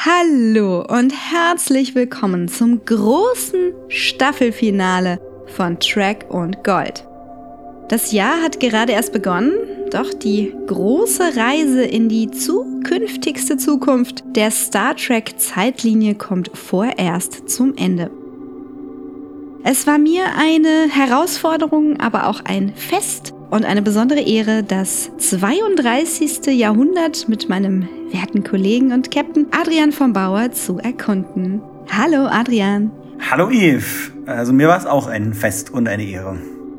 Hallo und herzlich willkommen zum großen Staffelfinale von Track und Gold. Das Jahr hat gerade erst begonnen, doch die große Reise in die zukünftigste Zukunft der Star Trek Zeitlinie kommt vorerst zum Ende. Es war mir eine Herausforderung, aber auch ein Fest und eine besondere Ehre, das 32. Jahrhundert mit meinem werten Kollegen und Captain Adrian von Bauer zu erkunden. Hallo Adrian. Hallo Yves. Also mir war es auch ein Fest und eine Ehre.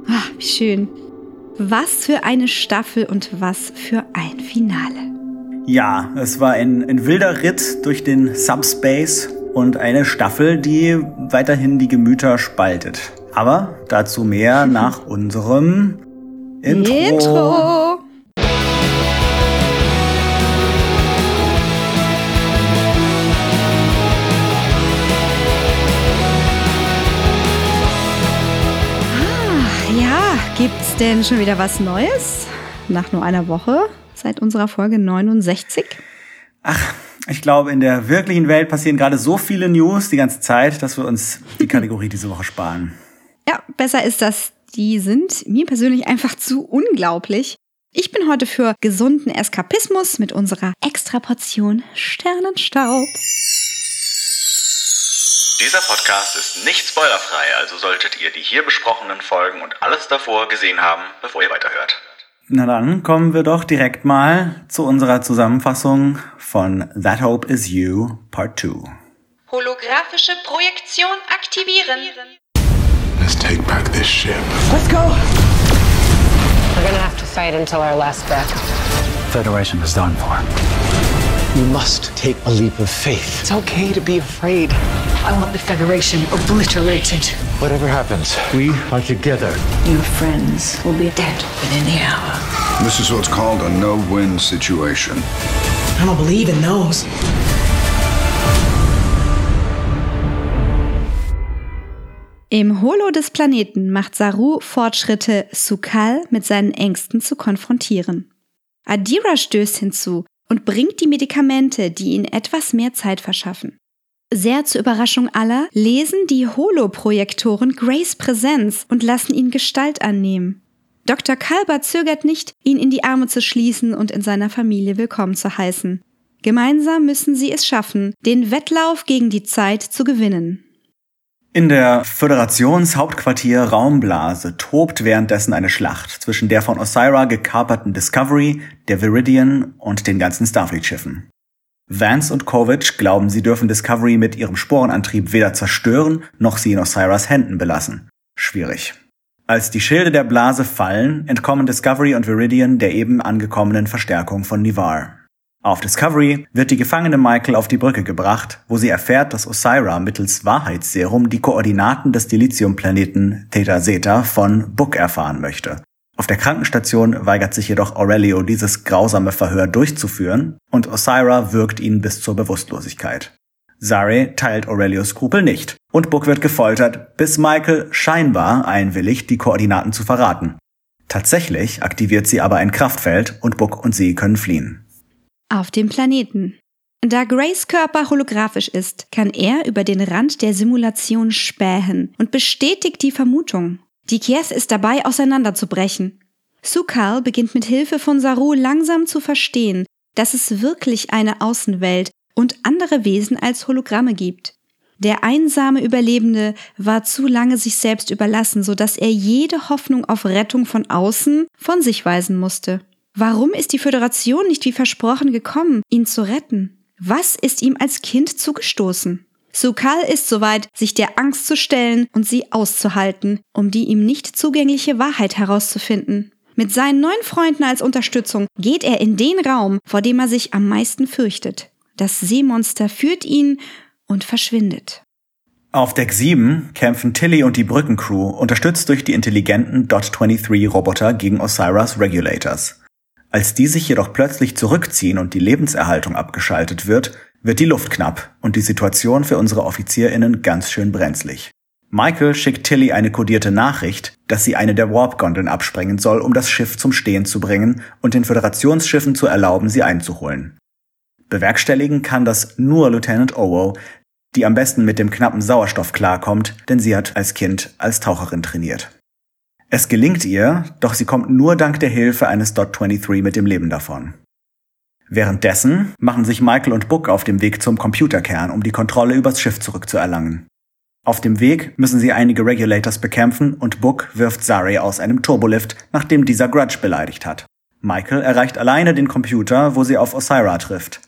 Ach, wie schön. Was für eine Staffel und was für ein Finale. Ja, es war ein, ein wilder Ritt durch den Subspace und eine Staffel, die weiterhin die Gemüter spaltet. Aber dazu mehr nach unserem Intro. Intro. Gibt's denn schon wieder was Neues? Nach nur einer Woche seit unserer Folge 69? Ach, ich glaube, in der wirklichen Welt passieren gerade so viele News die ganze Zeit, dass wir uns die Kategorie diese Woche sparen. Ja, besser ist das. Die sind mir persönlich einfach zu unglaublich. Ich bin heute für gesunden Eskapismus mit unserer Extraportion Sternenstaub. Dieser Podcast ist nicht spoilerfrei, also solltet ihr die hier besprochenen Folgen und alles davor gesehen haben, bevor ihr weiterhört. Na dann kommen wir doch direkt mal zu unserer Zusammenfassung von That Hope Is You Part 2. Holographische Projektion aktivieren. Let's take back this ship. Let's go! We're gonna have to fight until our last breath. Federation is done for. You must take a leap of faith. It's okay to be afraid. I want the Federation obliterated. Whatever happens, we are together. Your friends will be dead within the hour. This is what's called a no-win situation. I don't believe in those. Im Holo des Planeten macht Saru Fortschritte, Sukal mit seinen Ängsten zu konfrontieren. Adira stößt hinzu und bringt die Medikamente, die ihnen etwas mehr Zeit verschaffen. Sehr zur Überraschung aller lesen die Holoprojektoren Grace Präsenz und lassen ihn Gestalt annehmen. Dr. Kalber zögert nicht, ihn in die Arme zu schließen und in seiner Familie willkommen zu heißen. Gemeinsam müssen sie es schaffen, den Wettlauf gegen die Zeit zu gewinnen. In der Föderationshauptquartier Raumblase tobt währenddessen eine Schlacht zwischen der von Osira gekaperten Discovery, der Viridian und den ganzen Starfleet-Schiffen. Vance und Kovic glauben, sie dürfen Discovery mit ihrem Sporenantrieb weder zerstören, noch sie in Osiris Händen belassen. Schwierig. Als die Schilde der Blase fallen, entkommen Discovery und Viridian der eben angekommenen Verstärkung von Nivar. Auf Discovery wird die gefangene Michael auf die Brücke gebracht, wo sie erfährt, dass Osira mittels Wahrheitsserum die Koordinaten des Dilithium-Planeten Theta Zeta von Book erfahren möchte. Auf der Krankenstation weigert sich jedoch Aurelio, dieses grausame Verhör durchzuführen, und Osira wirkt ihn bis zur Bewusstlosigkeit. Zare teilt Aurelios Skrupel nicht, und Book wird gefoltert, bis Michael scheinbar einwilligt, die Koordinaten zu verraten. Tatsächlich aktiviert sie aber ein Kraftfeld und Book und sie können fliehen. Auf dem Planeten. Da Grace Körper holographisch ist, kann er über den Rand der Simulation spähen und bestätigt die Vermutung. Die Kiev ist dabei, auseinanderzubrechen. Sukal beginnt mit Hilfe von Saru langsam zu verstehen, dass es wirklich eine Außenwelt und andere Wesen als Hologramme gibt. Der einsame Überlebende war zu lange sich selbst überlassen, so dass er jede Hoffnung auf Rettung von außen von sich weisen musste. Warum ist die Föderation nicht wie versprochen gekommen, ihn zu retten? Was ist ihm als Kind zugestoßen? Sukal ist soweit, sich der Angst zu stellen und sie auszuhalten, um die ihm nicht zugängliche Wahrheit herauszufinden. Mit seinen neuen Freunden als Unterstützung geht er in den Raum, vor dem er sich am meisten fürchtet. Das Seemonster führt ihn und verschwindet. Auf Deck 7 kämpfen Tilly und die Brückencrew, unterstützt durch die intelligenten Dot-23-Roboter gegen Osiris Regulators. Als die sich jedoch plötzlich zurückziehen und die Lebenserhaltung abgeschaltet wird, wird die Luft knapp und die Situation für unsere OffizierInnen ganz schön brenzlig. Michael schickt Tilly eine kodierte Nachricht, dass sie eine der Warp-Gondeln absprengen soll, um das Schiff zum Stehen zu bringen und den Föderationsschiffen zu erlauben, sie einzuholen. Bewerkstelligen kann das nur Lieutenant Owo, die am besten mit dem knappen Sauerstoff klarkommt, denn sie hat als Kind als Taucherin trainiert. Es gelingt ihr, doch sie kommt nur dank der Hilfe eines Dot 23 mit dem Leben davon. Währenddessen machen sich Michael und Book auf dem Weg zum Computerkern, um die Kontrolle übers Schiff zurückzuerlangen. Auf dem Weg müssen sie einige Regulators bekämpfen und Book wirft Zari aus einem Turbolift, nachdem dieser Grudge beleidigt hat. Michael erreicht alleine den Computer, wo sie auf Osira trifft.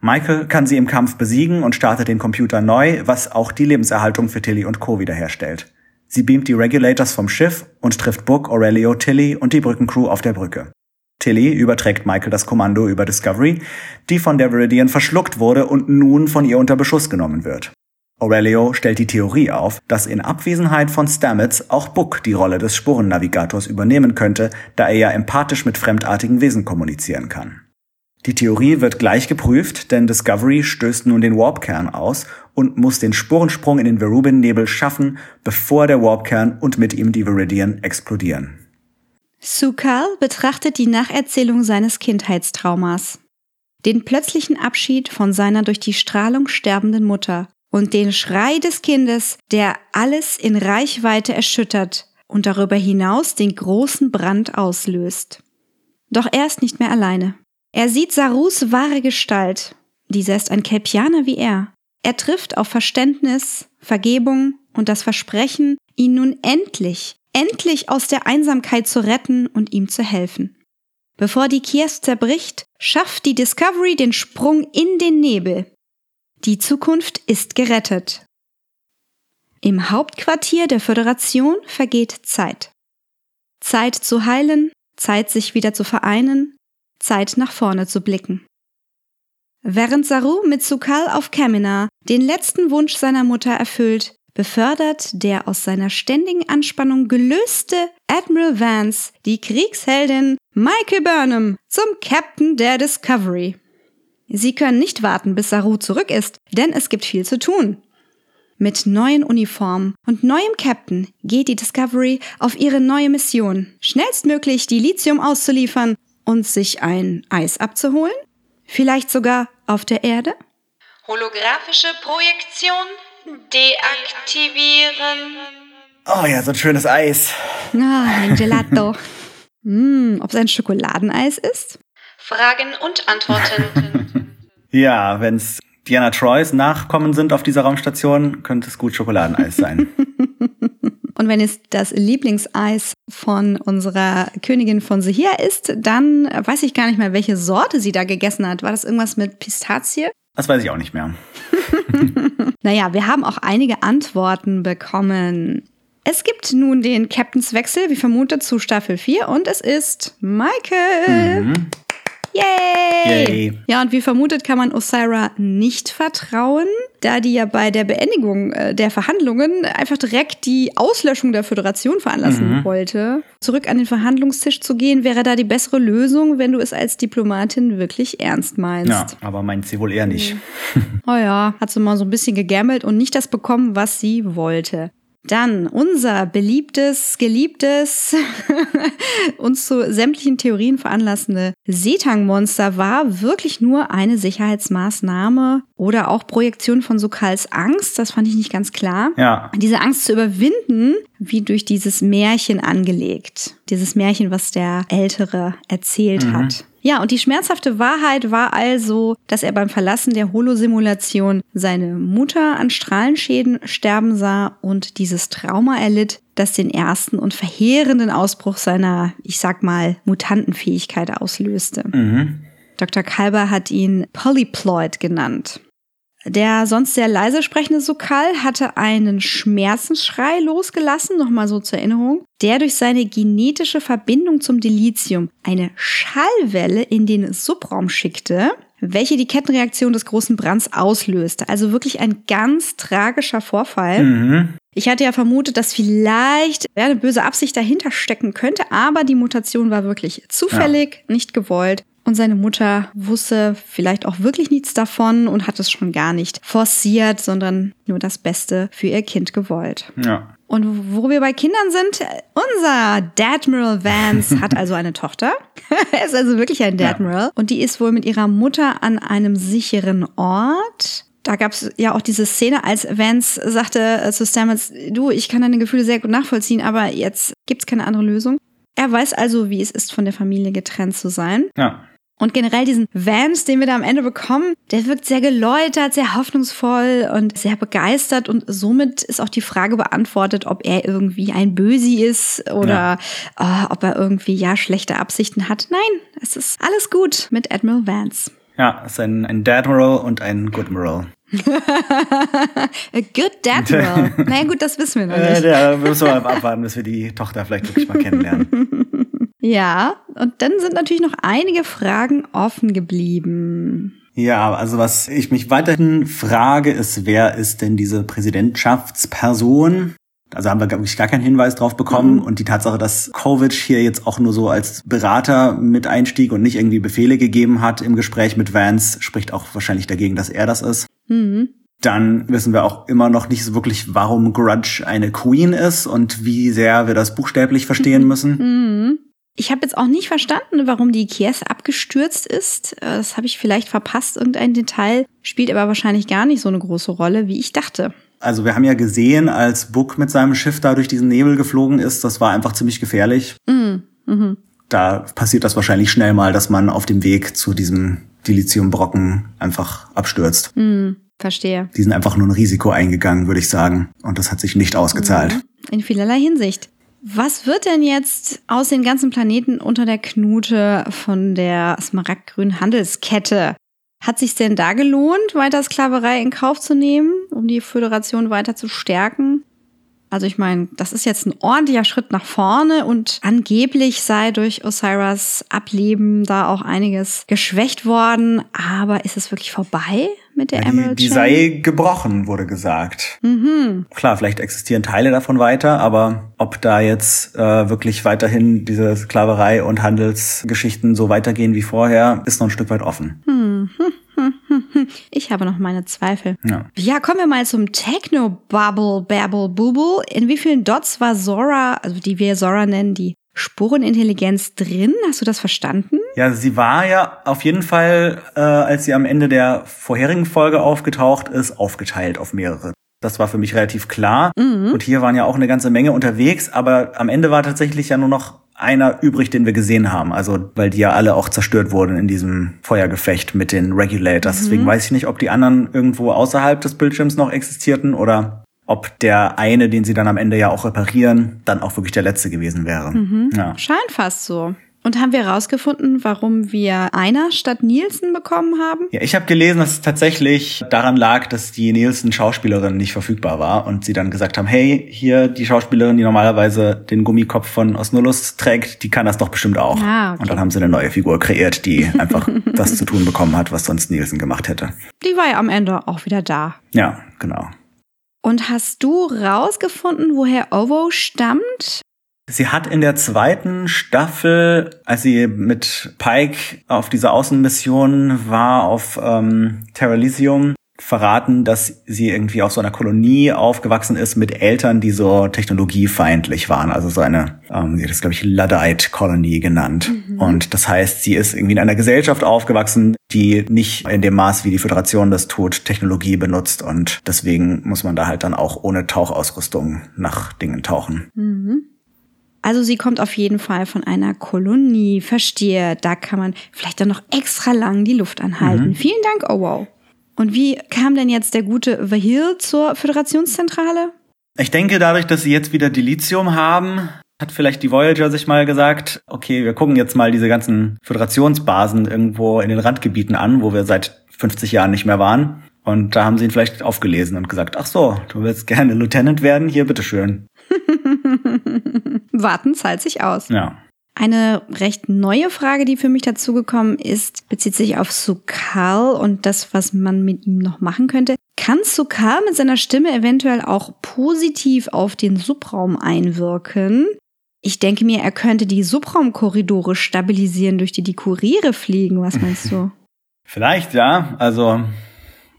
Michael kann sie im Kampf besiegen und startet den Computer neu, was auch die Lebenserhaltung für Tilly und Co. wiederherstellt. Sie beamt die Regulators vom Schiff und trifft Book, Aurelio, Tilly und die Brückencrew auf der Brücke. Tilly überträgt Michael das Kommando über Discovery, die von der Viridian verschluckt wurde und nun von ihr unter Beschuss genommen wird. Aurelio stellt die Theorie auf, dass in Abwesenheit von Stamets auch Book die Rolle des Spurennavigators übernehmen könnte, da er ja empathisch mit fremdartigen Wesen kommunizieren kann. Die Theorie wird gleich geprüft, denn Discovery stößt nun den Warpkern aus und muss den Spurensprung in den Verubin-Nebel schaffen, bevor der Warpkern und mit ihm die Viridian explodieren. Sukal betrachtet die Nacherzählung seines Kindheitstraumas. Den plötzlichen Abschied von seiner durch die Strahlung sterbenden Mutter und den Schrei des Kindes, der alles in Reichweite erschüttert und darüber hinaus den großen Brand auslöst. Doch er ist nicht mehr alleine. Er sieht Sarus wahre Gestalt. Dieser ist ein Kelpianer wie er. Er trifft auf Verständnis, Vergebung und das Versprechen, ihn nun endlich, endlich aus der Einsamkeit zu retten und ihm zu helfen. Bevor die Kiers zerbricht, schafft die Discovery den Sprung in den Nebel. Die Zukunft ist gerettet. Im Hauptquartier der Föderation vergeht Zeit. Zeit zu heilen, Zeit sich wieder zu vereinen, Zeit nach vorne zu blicken. Während Saru mit Sukal auf Kamina den letzten Wunsch seiner Mutter erfüllt, befördert der aus seiner ständigen Anspannung gelöste Admiral Vance die Kriegsheldin Michael Burnham zum Captain der Discovery. Sie können nicht warten, bis Saru zurück ist, denn es gibt viel zu tun. Mit neuen Uniformen und neuem Captain geht die Discovery auf ihre neue Mission, schnellstmöglich die Lithium auszuliefern und sich ein Eis abzuholen? Vielleicht sogar auf der Erde? Holographische Projektion deaktivieren. Oh ja, so ein schönes Eis. Ah, ein Gelato. hm, ob es ein Schokoladeneis ist? Fragen und Antworten. ja, wenn es Diana Troys Nachkommen sind auf dieser Raumstation, könnte es gut Schokoladeneis sein. Und wenn es das Lieblingseis von unserer Königin von Sehir ist, dann weiß ich gar nicht mehr, welche Sorte sie da gegessen hat. War das irgendwas mit Pistazie? Das weiß ich auch nicht mehr. naja, wir haben auch einige Antworten bekommen. Es gibt nun den Captainswechsel, wie vermutet, zu Staffel 4 und es ist Michael. Mhm. Yay! Yay! Ja, und wie vermutet kann man Osira nicht vertrauen, da die ja bei der Beendigung äh, der Verhandlungen einfach direkt die Auslöschung der Föderation veranlassen mhm. wollte. Zurück an den Verhandlungstisch zu gehen, wäre da die bessere Lösung, wenn du es als Diplomatin wirklich ernst meinst. Ja, aber meint sie wohl eher nicht. oh ja, hat sie mal so ein bisschen gegambelt und nicht das bekommen, was sie wollte. Dann unser beliebtes, geliebtes, uns zu sämtlichen Theorien veranlassende Setang-Monster war wirklich nur eine Sicherheitsmaßnahme oder auch Projektion von Sokals Angst. Das fand ich nicht ganz klar. Ja. Diese Angst zu überwinden, wie durch dieses Märchen angelegt. Dieses Märchen, was der Ältere erzählt mhm. hat. Ja, und die schmerzhafte Wahrheit war also, dass er beim Verlassen der Holosimulation seine Mutter an Strahlenschäden sterben sah und dieses Trauma erlitt, das den ersten und verheerenden Ausbruch seiner, ich sag mal, Mutantenfähigkeit auslöste. Mhm. Dr. Kalber hat ihn Polyploid genannt. Der sonst sehr leise sprechende Sokal hatte einen Schmerzensschrei losgelassen, nochmal so zur Erinnerung, der durch seine genetische Verbindung zum Dilithium eine Schallwelle in den Subraum schickte, welche die Kettenreaktion des großen Brands auslöste. Also wirklich ein ganz tragischer Vorfall. Mhm. Ich hatte ja vermutet, dass vielleicht eine böse Absicht dahinter stecken könnte, aber die Mutation war wirklich zufällig, ja. nicht gewollt. Und seine Mutter wusste vielleicht auch wirklich nichts davon und hat es schon gar nicht forciert, sondern nur das Beste für ihr Kind gewollt. Ja. Und wo wir bei Kindern sind, unser Dadmiral Vance hat also eine Tochter. er ist also wirklich ein Dadmiral. Ja. Und die ist wohl mit ihrer Mutter an einem sicheren Ort. Da gab es ja auch diese Szene, als Vance sagte äh, zu Stamets, du, ich kann deine Gefühle sehr gut nachvollziehen, aber jetzt gibt's keine andere Lösung. Er weiß also, wie es ist, von der Familie getrennt zu sein. Ja. Und generell diesen Vance, den wir da am Ende bekommen, der wirkt sehr geläutert, sehr hoffnungsvoll und sehr begeistert. Und somit ist auch die Frage beantwortet, ob er irgendwie ein Bösi ist oder ja. oh, ob er irgendwie ja schlechte Absichten hat. Nein, es ist alles gut mit Admiral Vance. Ja, es ist ein, ein Dadmiral und ein Goodmiral. A good Dadmiral. naja gut, das wissen wir noch nicht. Äh, ja, müssen wir mal abwarten, bis wir die Tochter vielleicht wirklich mal kennenlernen. Ja, und dann sind natürlich noch einige Fragen offen geblieben. Ja, also was ich mich weiterhin frage, ist, wer ist denn diese Präsidentschaftsperson? Also haben wir, glaube ich, gar keinen Hinweis drauf bekommen. Mhm. Und die Tatsache, dass Kovic hier jetzt auch nur so als Berater mit einstieg und nicht irgendwie Befehle gegeben hat im Gespräch mit Vance, spricht auch wahrscheinlich dagegen, dass er das ist. Mhm. Dann wissen wir auch immer noch nicht so wirklich, warum Grudge eine Queen ist und wie sehr wir das buchstäblich verstehen müssen. Mhm. Ich habe jetzt auch nicht verstanden, warum die Kiew abgestürzt ist. Äh, das habe ich vielleicht verpasst, irgendein Detail. Spielt aber wahrscheinlich gar nicht so eine große Rolle, wie ich dachte. Also wir haben ja gesehen, als Book mit seinem Schiff da durch diesen Nebel geflogen ist, das war einfach ziemlich gefährlich. Mm, mhm. Da passiert das wahrscheinlich schnell mal, dass man auf dem Weg zu diesem Dilithiumbrocken einfach abstürzt. Mm, verstehe. Die sind einfach nur ein Risiko eingegangen, würde ich sagen. Und das hat sich nicht ausgezahlt. In vielerlei Hinsicht. Was wird denn jetzt aus den ganzen Planeten unter der Knute von der smaragdgrünen Handelskette? Hat sich denn da gelohnt, weiter Sklaverei in Kauf zu nehmen, um die Föderation weiter zu stärken? Also ich meine, das ist jetzt ein ordentlicher Schritt nach vorne und angeblich sei durch Osiris Ableben da auch einiges geschwächt worden. Aber ist es wirklich vorbei? Mit der ja, Emerald die, die sei gebrochen, wurde gesagt. Mhm. Klar, vielleicht existieren Teile davon weiter, aber ob da jetzt äh, wirklich weiterhin diese Sklaverei und Handelsgeschichten so weitergehen wie vorher, ist noch ein Stück weit offen. Mhm. Ich habe noch meine Zweifel. Ja. ja, kommen wir mal zum Techno-Bubble, Babble, Bubble. In wie vielen Dots war Zora, also die wir Zora nennen, die Spurenintelligenz drin? Hast du das verstanden? Ja, sie war ja auf jeden Fall, äh, als sie am Ende der vorherigen Folge aufgetaucht ist, aufgeteilt auf mehrere. Das war für mich relativ klar. Mhm. Und hier waren ja auch eine ganze Menge unterwegs, aber am Ende war tatsächlich ja nur noch einer übrig, den wir gesehen haben. Also, weil die ja alle auch zerstört wurden in diesem Feuergefecht mit den Regulators. Mhm. Deswegen weiß ich nicht, ob die anderen irgendwo außerhalb des Bildschirms noch existierten oder ob der eine, den sie dann am Ende ja auch reparieren, dann auch wirklich der letzte gewesen wäre. Mhm. Ja. Scheint fast so. Und haben wir herausgefunden, warum wir einer statt Nielsen bekommen haben? Ja, ich habe gelesen, dass es tatsächlich daran lag, dass die Nielsen-Schauspielerin nicht verfügbar war und sie dann gesagt haben, hey, hier die Schauspielerin, die normalerweise den Gummikopf von Osnulus trägt, die kann das doch bestimmt auch. Ah, okay. Und dann haben sie eine neue Figur kreiert, die einfach das zu tun bekommen hat, was sonst Nielsen gemacht hätte. Die war ja am Ende auch wieder da. Ja, genau. Und hast du rausgefunden, woher Ovo stammt? Sie hat in der zweiten Staffel, als sie mit Pike auf dieser Außenmission war auf ähm, Terralisium, verraten, dass sie irgendwie auf so einer Kolonie aufgewachsen ist mit Eltern, die so technologiefeindlich waren. Also so eine, ähm, sie hat das, glaube ich, Luddite Colony genannt. Mhm. Und das heißt, sie ist irgendwie in einer Gesellschaft aufgewachsen, die nicht in dem Maß, wie die Föderation das tut, Technologie benutzt. Und deswegen muss man da halt dann auch ohne Tauchausrüstung nach Dingen tauchen. Mhm. Also sie kommt auf jeden Fall von einer Kolonie, verstehe. Da kann man vielleicht dann noch extra lang die Luft anhalten. Mhm. Vielen Dank, oh wow. Und wie kam denn jetzt der gute Vahil zur Föderationszentrale? Ich denke, dadurch, dass sie jetzt wieder Dilithium haben, hat vielleicht die Voyager sich mal gesagt, okay, wir gucken jetzt mal diese ganzen Föderationsbasen irgendwo in den Randgebieten an, wo wir seit 50 Jahren nicht mehr waren. Und da haben sie ihn vielleicht aufgelesen und gesagt, ach so, du willst gerne Lieutenant werden, hier, bitteschön. Warten zahlt sich aus. Ja. Eine recht neue Frage, die für mich dazugekommen ist, bezieht sich auf Sukal und das, was man mit ihm noch machen könnte. Kann Sukal mit seiner Stimme eventuell auch positiv auf den Subraum einwirken? Ich denke mir, er könnte die Subraumkorridore stabilisieren, durch die die Kuriere fliegen. Was meinst du? Vielleicht, ja. Also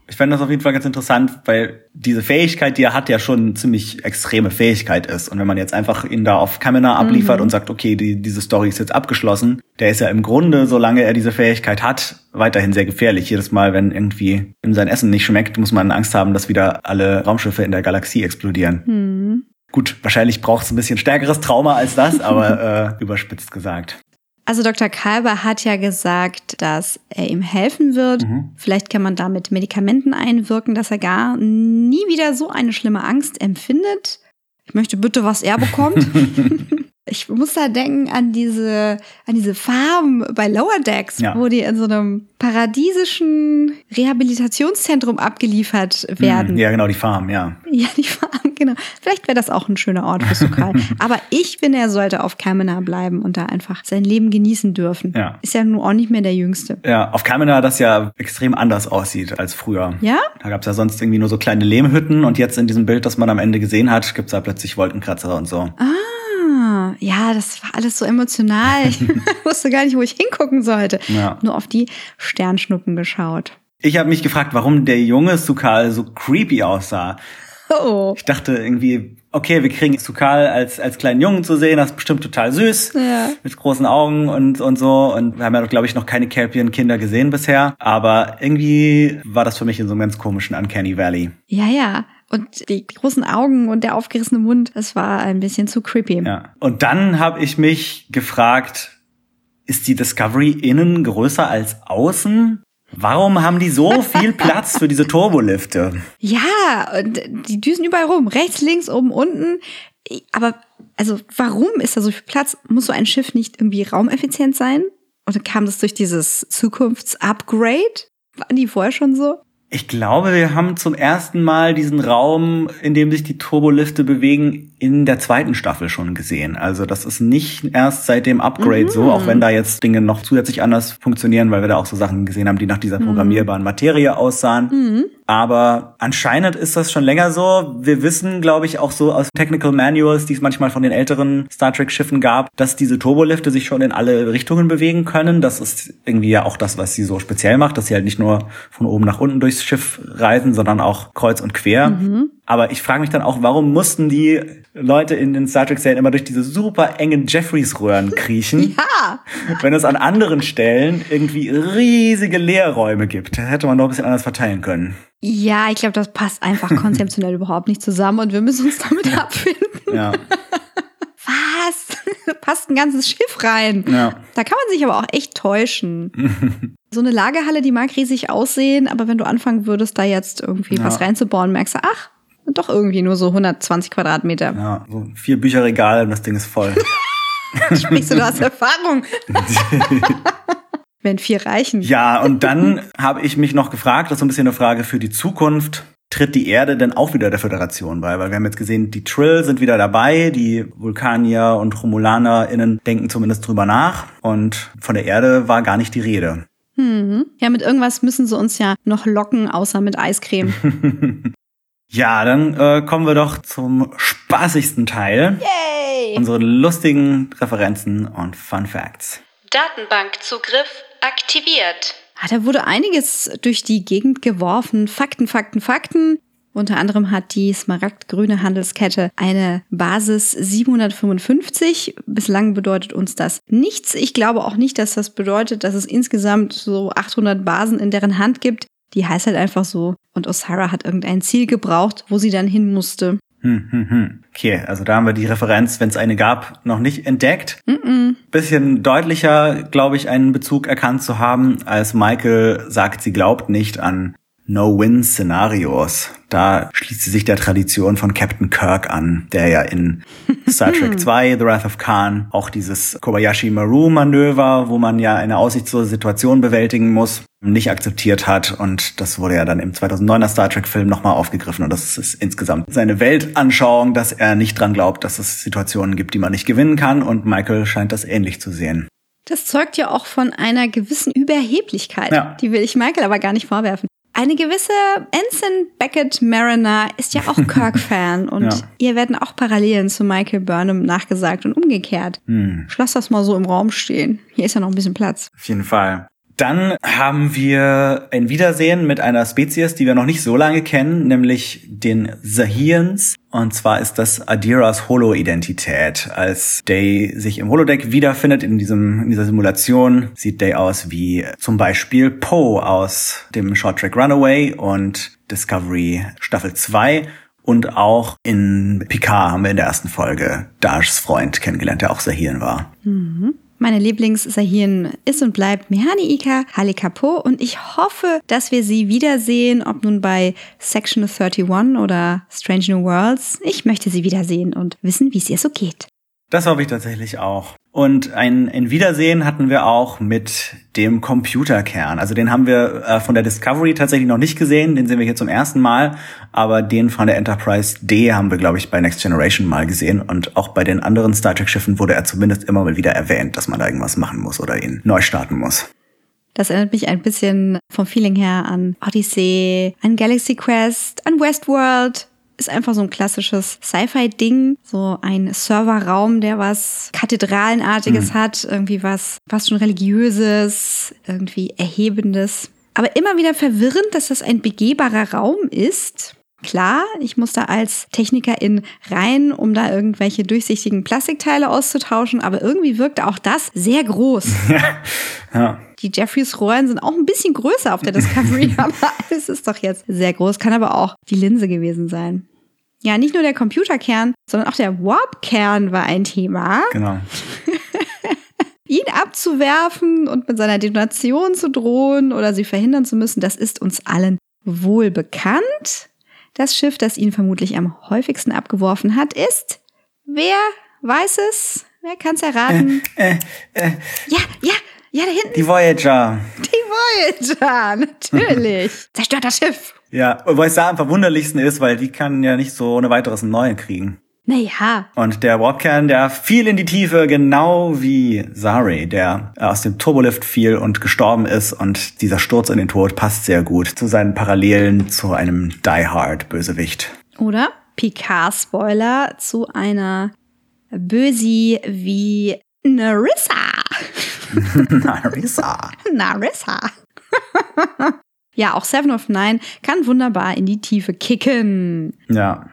Ich fände das auf jeden Fall ganz interessant, weil diese Fähigkeit, die er hat, ja schon eine ziemlich extreme Fähigkeit ist. Und wenn man jetzt einfach ihn da auf Kamina abliefert Mhm. und sagt, okay, die, diese Story ist jetzt abgeschlossen, der ist ja im Grunde, solange er diese Fähigkeit hat, weiterhin sehr gefährlich. Jedes Mal, wenn irgendwie ihm sein Essen nicht schmeckt, muss man Angst haben, dass wieder alle Raumschiffe in der Galaxie explodieren. Hm. Gut, wahrscheinlich braucht es ein bisschen stärkeres Trauma als das, aber äh, überspitzt gesagt. Also Dr. Kalber hat ja gesagt, dass er ihm helfen wird. Mhm. Vielleicht kann man da mit Medikamenten einwirken, dass er gar nie wieder so eine schlimme Angst empfindet. Ich möchte bitte, was er bekommt. ich muss da denken an diese, an diese Farm bei Lower Decks, Ja. wo die in so einem paradiesischen Rehabilitationszentrum abgeliefert werden. Hm, Ja, genau, die Farm, ja. Ja, die Farm, genau. Vielleicht wäre das auch ein schöner Ort für Sokal. Aber ich finde, er sollte auf Kamina bleiben und da einfach sein Leben genießen dürfen. Ja. Ist ja nun auch nicht mehr der Jüngste. Ja, auf Kamina das ja extrem anders aussieht als früher. Ja? Da gab's ja sonst irgendwie nur so kleine Lehmhütten und jetzt in diesem Bild, das man am Ende gesehen hat, gibt's da plötzlich Wolkenkratzer und so. Ah, ja, das war alles so emotional. Ich wusste gar nicht, wo ich hingucken sollte. Ja. Nur auf die Sternschnuppen geschaut. Ich habe mich gefragt, warum der junge Sukal so creepy aussah. Oh. Ich dachte irgendwie, okay, wir kriegen Sukal als, als kleinen Jungen zu sehen, das ist bestimmt total süß. Ja. Mit großen Augen und, und so. Und wir haben ja, glaube ich, noch keine Caribbean-Kinder gesehen bisher. Aber irgendwie war das für mich in so einem ganz komischen Uncanny Valley. Ja, ja. Und die großen Augen und der aufgerissene Mund, das war ein bisschen zu creepy. Ja. Und dann habe ich mich gefragt, ist die Discovery innen größer als außen? Warum haben die so viel Platz für diese Turbolifte? Ja, und die düsen überall rum. Rechts, links, oben, unten. Aber, also, warum ist da so viel Platz? Muss so ein Schiff nicht irgendwie raumeffizient sein? Oder kam das durch dieses Zukunfts-Upgrade? Waren die vorher schon so? Ich glaube, wir haben zum ersten Mal diesen Raum, in dem sich die Turbolifte bewegen, in der zweiten Staffel schon gesehen. Also das ist nicht erst seit dem Upgrade so, auch wenn da jetzt Dinge noch zusätzlich anders funktionieren, weil wir da auch so Sachen gesehen haben, die nach dieser programmierbaren Materie aussahen. Aber anscheinend ist das schon länger so. Wir wissen, glaube ich, auch so aus Technical Manuals, die es manchmal von den älteren Star Trek Schiffen gab, dass diese Turbolifte sich schon in alle Richtungen bewegen können. Das ist irgendwie ja auch das, was sie so speziell macht, dass sie halt nicht nur von oben nach unten durchs Schiff reisen, sondern auch kreuz und quer. Aber ich frage mich dann auch, warum mussten die Leute in den Star Trek-Serien immer durch diese super engen Jeffreys-Röhren kriechen? Ja. Wenn es an anderen Stellen irgendwie riesige Leerräume gibt. Hätte man doch ein bisschen anders verteilen können. Ja, ich glaube, das passt einfach konzeptionell überhaupt nicht zusammen und wir müssen uns damit abfinden. Ja. Was? Da passt ein ganzes Schiff rein. Ja. Da kann man sich aber auch echt täuschen. so eine Lagerhalle, die mag riesig aussehen, aber wenn du anfangen würdest, da jetzt irgendwie Ja. was reinzubauen, merkst du, ach, doch irgendwie nur so 120 Quadratmeter. Ja, so vier Bücherregale und das Ding ist voll. Sprichst du, du hast Erfahrung. Wenn vier reichen. Ja, und dann habe ich mich noch gefragt, das ist so ein bisschen eine Frage für die Zukunft. Tritt die Erde denn auch wieder der Föderation bei? Weil wir haben jetzt gesehen, die Trill sind wieder dabei, die Vulkanier und RomulanerInnen denken zumindest drüber nach. Und von der Erde war gar nicht die Rede. Hm. Ja, mit irgendwas müssen sie uns ja noch locken, außer mit Eiscreme. Ja, dann äh, kommen wir doch zum spaßigsten Teil. Yay! Unsere lustigen Referenzen und Fun Facts. Datenbankzugriff aktiviert. Ah, da wurde einiges durch die Gegend geworfen. Fakten, Fakten, Fakten. Unter anderem hat die smaragdgrüne Handelskette eine Basis 755. Bislang bedeutet uns das nichts. Ich glaube auch nicht, dass das bedeutet, dass es insgesamt so 800 Basen in deren Hand gibt. Die heißt halt einfach so. Und Osira hat irgendein Ziel gebraucht, wo sie dann hin musste. Hm, hm, hm. Okay, also da haben wir die Referenz, wenn es eine gab, noch nicht entdeckt. Bisschen deutlicher, glaube ich, einen Bezug erkannt zu haben, als Michael sagt, sie glaubt nicht an No-Win-Szenarios. Da schließt sie sich der Tradition von Captain Kirk an, der ja in Star Trek 2, The Wrath of Khan, auch dieses Kobayashi Maru-Manöver, wo man ja eine aussichtslose Situation bewältigen muss, nicht akzeptiert hat. Und das wurde ja dann im 2009er Star Trek-Film nochmal aufgegriffen. Und das ist insgesamt seine Weltanschauung, dass er nicht dran glaubt, dass es Situationen gibt, die man nicht gewinnen kann. Und Michael scheint das ähnlich zu sehen. Das zeugt ja auch von einer gewissen Überheblichkeit. Ja. Die will ich Michael aber gar nicht vorwerfen. Eine gewisse Ensign Beckett Mariner ist ja auch Kirk-Fan und Ja. ihr werden auch Parallelen zu Michael Burnham nachgesagt und umgekehrt. Hm. Ich lass das mal so im Raum stehen. Hier ist ja noch ein bisschen Platz. Auf jeden Fall. Dann haben wir ein Wiedersehen mit einer Spezies, die wir noch nicht so lange kennen, nämlich den Sahians. Und zwar ist das Adiras Holo-Identität. Als Day sich im Holodeck wiederfindet in, diesem, in dieser Simulation, sieht Day aus wie zum Beispiel Poe aus dem Short Track Runaway und Discovery Staffel 2. Und auch in Picard haben wir in der ersten Folge Dashs Freund kennengelernt, der auch Sahian war. Mhm. Meine Lieblings-Sahin ist und bleibt Mehani Ika Halikapo und ich hoffe, dass wir sie wiedersehen, ob nun bei Section 31 oder Strange New Worlds. Ich möchte sie wiedersehen und wissen, wie es ihr so geht. Das hoffe ich tatsächlich auch. Und ein, ein Wiedersehen hatten wir auch mit dem Computerkern. Also den haben wir äh, von der Discovery tatsächlich noch nicht gesehen, den sehen wir hier zum ersten Mal, aber den von der Enterprise D haben wir, glaube ich, bei Next Generation mal gesehen. Und auch bei den anderen Star Trek-Schiffen wurde er zumindest immer mal wieder erwähnt, dass man da irgendwas machen muss oder ihn neu starten muss. Das erinnert mich ein bisschen vom Feeling her an Odyssey, an Galaxy Quest, an Westworld, ist einfach so ein klassisches Sci-Fi-Ding. So ein Serverraum, der was Kathedralenartiges mhm. hat, irgendwie was, was schon religiöses, irgendwie erhebendes. Aber immer wieder verwirrend, dass das ein begehbarer Raum ist. Klar, ich muss da als Technikerin rein, um da irgendwelche durchsichtigen Plastikteile auszutauschen, aber irgendwie wirkt auch das sehr groß. Ja. Die Jeffreys-Rohren sind auch ein bisschen größer auf der Discovery, aber alles ist doch jetzt sehr groß. Kann aber auch die Linse gewesen sein. Ja, nicht nur der Computerkern, sondern auch der Warp-Kern war ein Thema. Genau. Ihn abzuwerfen und mit seiner Detonation zu drohen oder sie verhindern zu müssen, das ist uns allen wohl bekannt. Das Schiff, das ihn vermutlich am häufigsten abgeworfen hat, ist. Wer weiß es? Wer kann es erraten? Äh, äh, äh. Ja, ja, ja, da hinten. Die Voyager. Die Voyager, natürlich. Zerstört das Schiff. Ja, wobei es da am verwunderlichsten ist, weil die kann ja nicht so ohne weiteres einen neuen kriegen. Naja. Und der Warpkern, der fiel in die Tiefe, genau wie Zari, der aus dem Turbolift fiel und gestorben ist. Und dieser Sturz in den Tod passt sehr gut zu seinen Parallelen zu einem Die Hard Bösewicht. Oder Picard-Spoiler zu einer Bösi wie Narissa. Narissa. Narissa. ja, auch Seven of Nine kann wunderbar in die Tiefe kicken. Ja.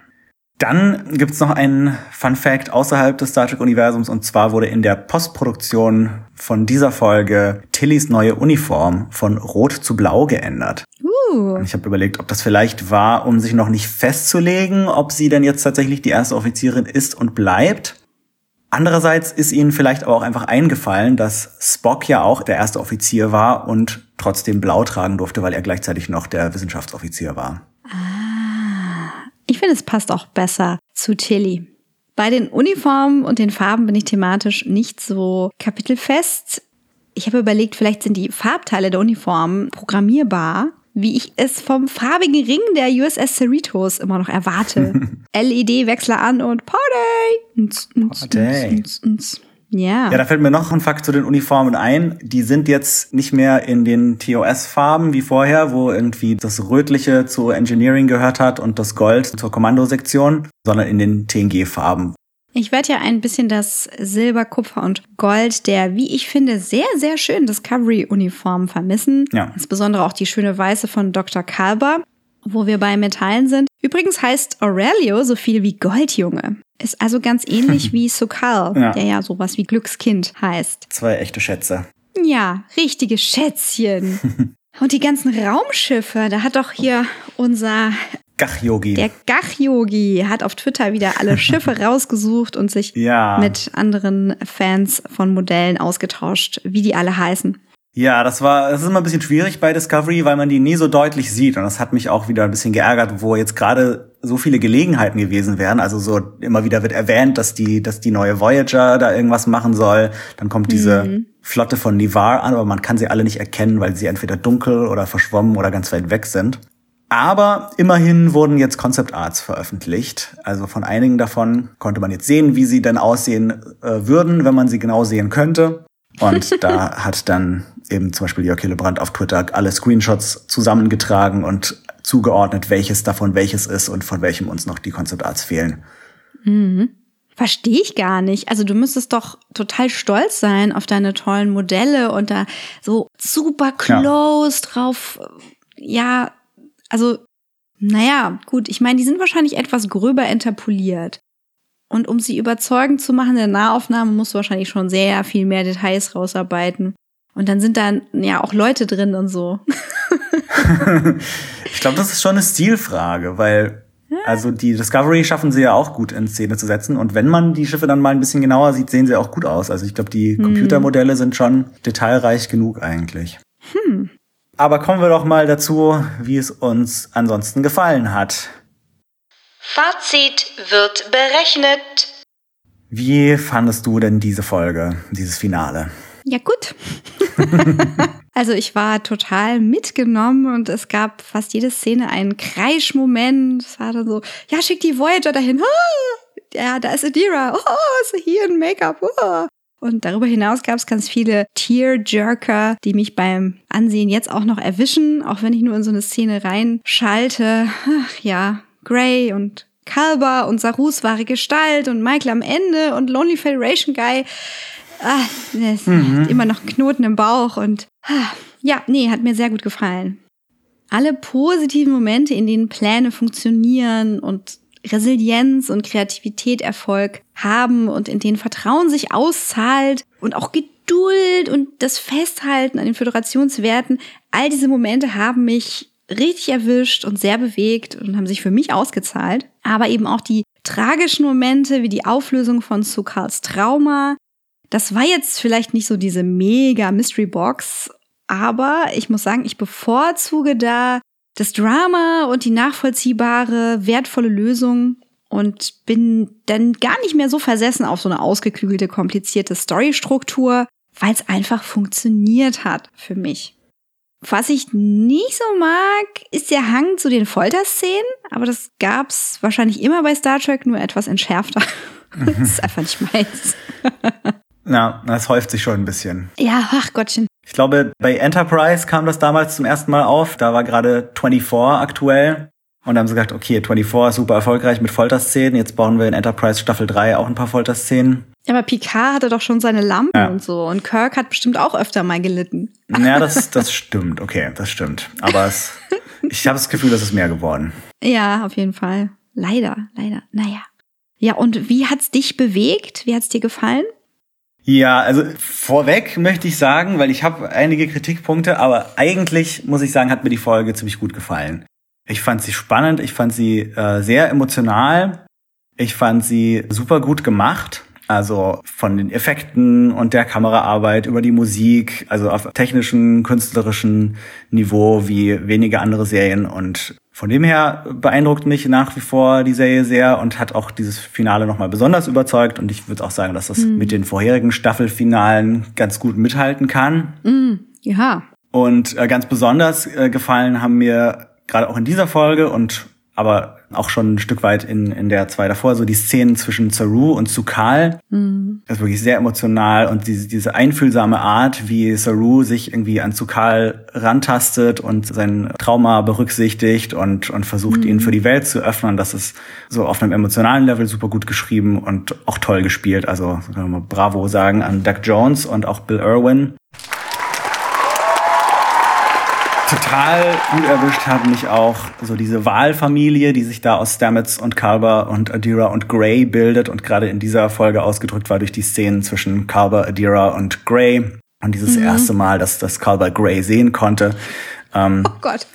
Dann gibt's noch einen Fun Fact außerhalb des Star Trek-Universums und zwar wurde in der Postproduktion von dieser Folge Tillys neue Uniform von Rot zu Blau geändert. Uh. Ich habe überlegt, ob das vielleicht war, um sich noch nicht festzulegen, ob sie denn jetzt tatsächlich die erste Offizierin ist und bleibt. Andererseits ist ihnen vielleicht aber auch einfach eingefallen, dass Spock ja auch der erste Offizier war und trotzdem blau tragen durfte, weil er gleichzeitig noch der Wissenschaftsoffizier war. Ich finde, es passt auch besser zu Tilly. Bei den Uniformen und den Farben bin ich thematisch nicht so kapitelfest. Ich habe überlegt, vielleicht sind die Farbteile der Uniformen programmierbar, wie ich es vom farbigen Ring der USS Cerritos immer noch erwarte. LED-Wechsler an und Party! Party. Ja. Ja, da fällt mir noch ein Fakt zu den Uniformen ein. Die sind jetzt nicht mehr in den TOS-Farben wie vorher, wo irgendwie das Rötliche zu Engineering gehört hat und das Gold zur Kommandosektion, sondern in den TNG-Farben. Ich werde ja ein bisschen das Silber, Kupfer und Gold der, wie ich finde, sehr, sehr schönen Discovery-Uniformen vermissen. Ja. Insbesondere auch die schöne Weiße von Dr. Kalber, wo wir bei Metallen sind. Übrigens heißt Aurelio so viel wie Goldjunge. Ist also ganz ähnlich wie Sokal, Ja. der ja sowas wie Glückskind heißt. Zwei echte Schätze. Ja, richtige Schätzchen. Und die ganzen Raumschiffe, da hat doch hier unser, Gach-Yogi. der Gach-Yogi, hat auf Twitter wieder alle Schiffe rausgesucht und sich Ja. mit anderen Fans von Modellen ausgetauscht, wie die alle heißen. Ja, das war, das ist immer ein bisschen schwierig bei Discovery, weil man die nie so deutlich sieht. Und das hat mich auch wieder ein bisschen geärgert, wo jetzt gerade so viele Gelegenheiten gewesen wären. Also so immer wieder wird erwähnt, dass die, dass die neue Voyager da irgendwas machen soll. Dann kommt diese Flotte von Nivar an, aber man kann sie alle nicht erkennen, weil sie entweder dunkel oder verschwommen oder ganz weit weg sind. Aber immerhin wurden jetzt Concept Arts veröffentlicht. Also von einigen davon konnte man jetzt sehen, wie sie denn aussehen äh, würden, wenn man sie genau sehen könnte. Und da hat dann eben zum Beispiel Jörg Hillebrand auf Twitter alle Screenshots zusammengetragen und zugeordnet, welches davon welches ist und von welchem uns noch die Concept Arts fehlen. Verstehe ich gar nicht. Also du müsstest doch total stolz sein auf deine tollen Modelle und da so super close ja. drauf. Ja, also, naja, gut. Ich meine, die sind wahrscheinlich etwas gröber interpoliert. Und um sie überzeugend zu machen in der Nahaufnahme, musst du wahrscheinlich schon sehr viel mehr Details rausarbeiten. Und dann sind da ja auch Leute drin und so. ich glaube, das ist schon eine Stilfrage, weil also die Discovery schaffen sie ja auch gut in Szene zu setzen. Und wenn man die Schiffe dann mal ein bisschen genauer sieht, sehen sie auch gut aus. Also ich glaube, die hm. Computermodelle sind schon detailreich genug eigentlich. Hm. Aber kommen wir doch mal dazu, wie es uns ansonsten gefallen hat. Fazit wird berechnet. Wie fandest du denn diese Folge, dieses Finale? Ja, gut. also ich war total mitgenommen und es gab fast jede Szene einen Kreischmoment. Es war dann so, ja, schick die Voyager dahin. Oh, ja, da ist Adira. Oh, ist sie hier in Make-up. Oh. Und darüber hinaus gab es ganz viele Tear-Jerker, die mich beim Ansehen jetzt auch noch erwischen, auch wenn ich nur in so eine Szene reinschalte. Ach, ja, Gray und Kalber und Sarus wahre Gestalt und Michael am Ende und Lonely Federation Guy ah, mhm. immer noch Knoten im Bauch und ah, ja, nee, hat mir sehr gut gefallen. Alle positiven Momente, in denen Pläne funktionieren und Resilienz und Kreativität Erfolg haben und in denen Vertrauen sich auszahlt und auch Geduld und das Festhalten an den Föderationswerten, all diese Momente haben mich richtig erwischt und sehr bewegt und haben sich für mich ausgezahlt. Aber eben auch die tragischen Momente wie die Auflösung von Sukals Trauma, das war jetzt vielleicht nicht so diese mega Mystery Box, aber ich muss sagen, ich bevorzuge da das Drama und die nachvollziehbare, wertvolle Lösung und bin dann gar nicht mehr so versessen auf so eine ausgeklügelte, komplizierte Storystruktur, weil es einfach funktioniert hat für mich. Was ich nicht so mag, ist der Hang zu den Folterszenen, aber das gab's wahrscheinlich immer bei Star Trek, nur etwas entschärfter. das ist einfach nicht meins. Ja, das häuft sich schon ein bisschen. Ja, ach Gottchen. Ich glaube, bei Enterprise kam das damals zum ersten Mal auf. Da war gerade 24 aktuell. Und dann haben sie gesagt, okay, 24 ist super erfolgreich mit Folterszenen. Jetzt bauen wir in Enterprise Staffel 3 auch ein paar Folterszenen. Ja, aber Picard hatte doch schon seine Lampen ja. und so. Und Kirk hat bestimmt auch öfter mal gelitten. Ja, das, das stimmt. Okay, das stimmt. Aber es, ich habe das Gefühl, das ist mehr geworden. Ja, auf jeden Fall. Leider, leider. Naja. Ja, und wie hat's dich bewegt? Wie hat's dir gefallen? Ja, also vorweg möchte ich sagen, weil ich habe einige Kritikpunkte, aber eigentlich muss ich sagen, hat mir die Folge ziemlich gut gefallen. Ich fand sie spannend, ich fand sie äh, sehr emotional, ich fand sie super gut gemacht. Also von den Effekten und der Kameraarbeit über die Musik, also auf technischen, künstlerischen Niveau wie wenige andere Serien. Und von dem her beeindruckt mich nach wie vor die Serie sehr und hat auch dieses Finale nochmal besonders überzeugt. Und ich würde auch sagen, dass das mhm. mit den vorherigen Staffelfinalen ganz gut mithalten kann. Mhm. Ja. Und äh, ganz besonders äh, gefallen haben mir gerade auch in dieser Folge und aber auch schon ein Stück weit in, in der zwei davor, so die Szenen zwischen Saru und Sukal. Mhm. Das ist wirklich sehr emotional und diese, diese einfühlsame Art, wie Saru sich irgendwie an Sukal rantastet und sein Trauma berücksichtigt und, und versucht, mhm. ihn für die Welt zu öffnen. Das ist so auf einem emotionalen Level super gut geschrieben und auch toll gespielt. Also kann man Bravo sagen an Doug Jones und auch Bill Irwin total gut erwischt hat mich auch so diese Wahlfamilie, die sich da aus Stamets und Kalber und Adira und Gray bildet und gerade in dieser Folge ausgedrückt war durch die Szenen zwischen Kalber, Adira und Gray. Und dieses mhm. erste Mal, dass das Kalber Gray sehen konnte. Ähm, oh Gott.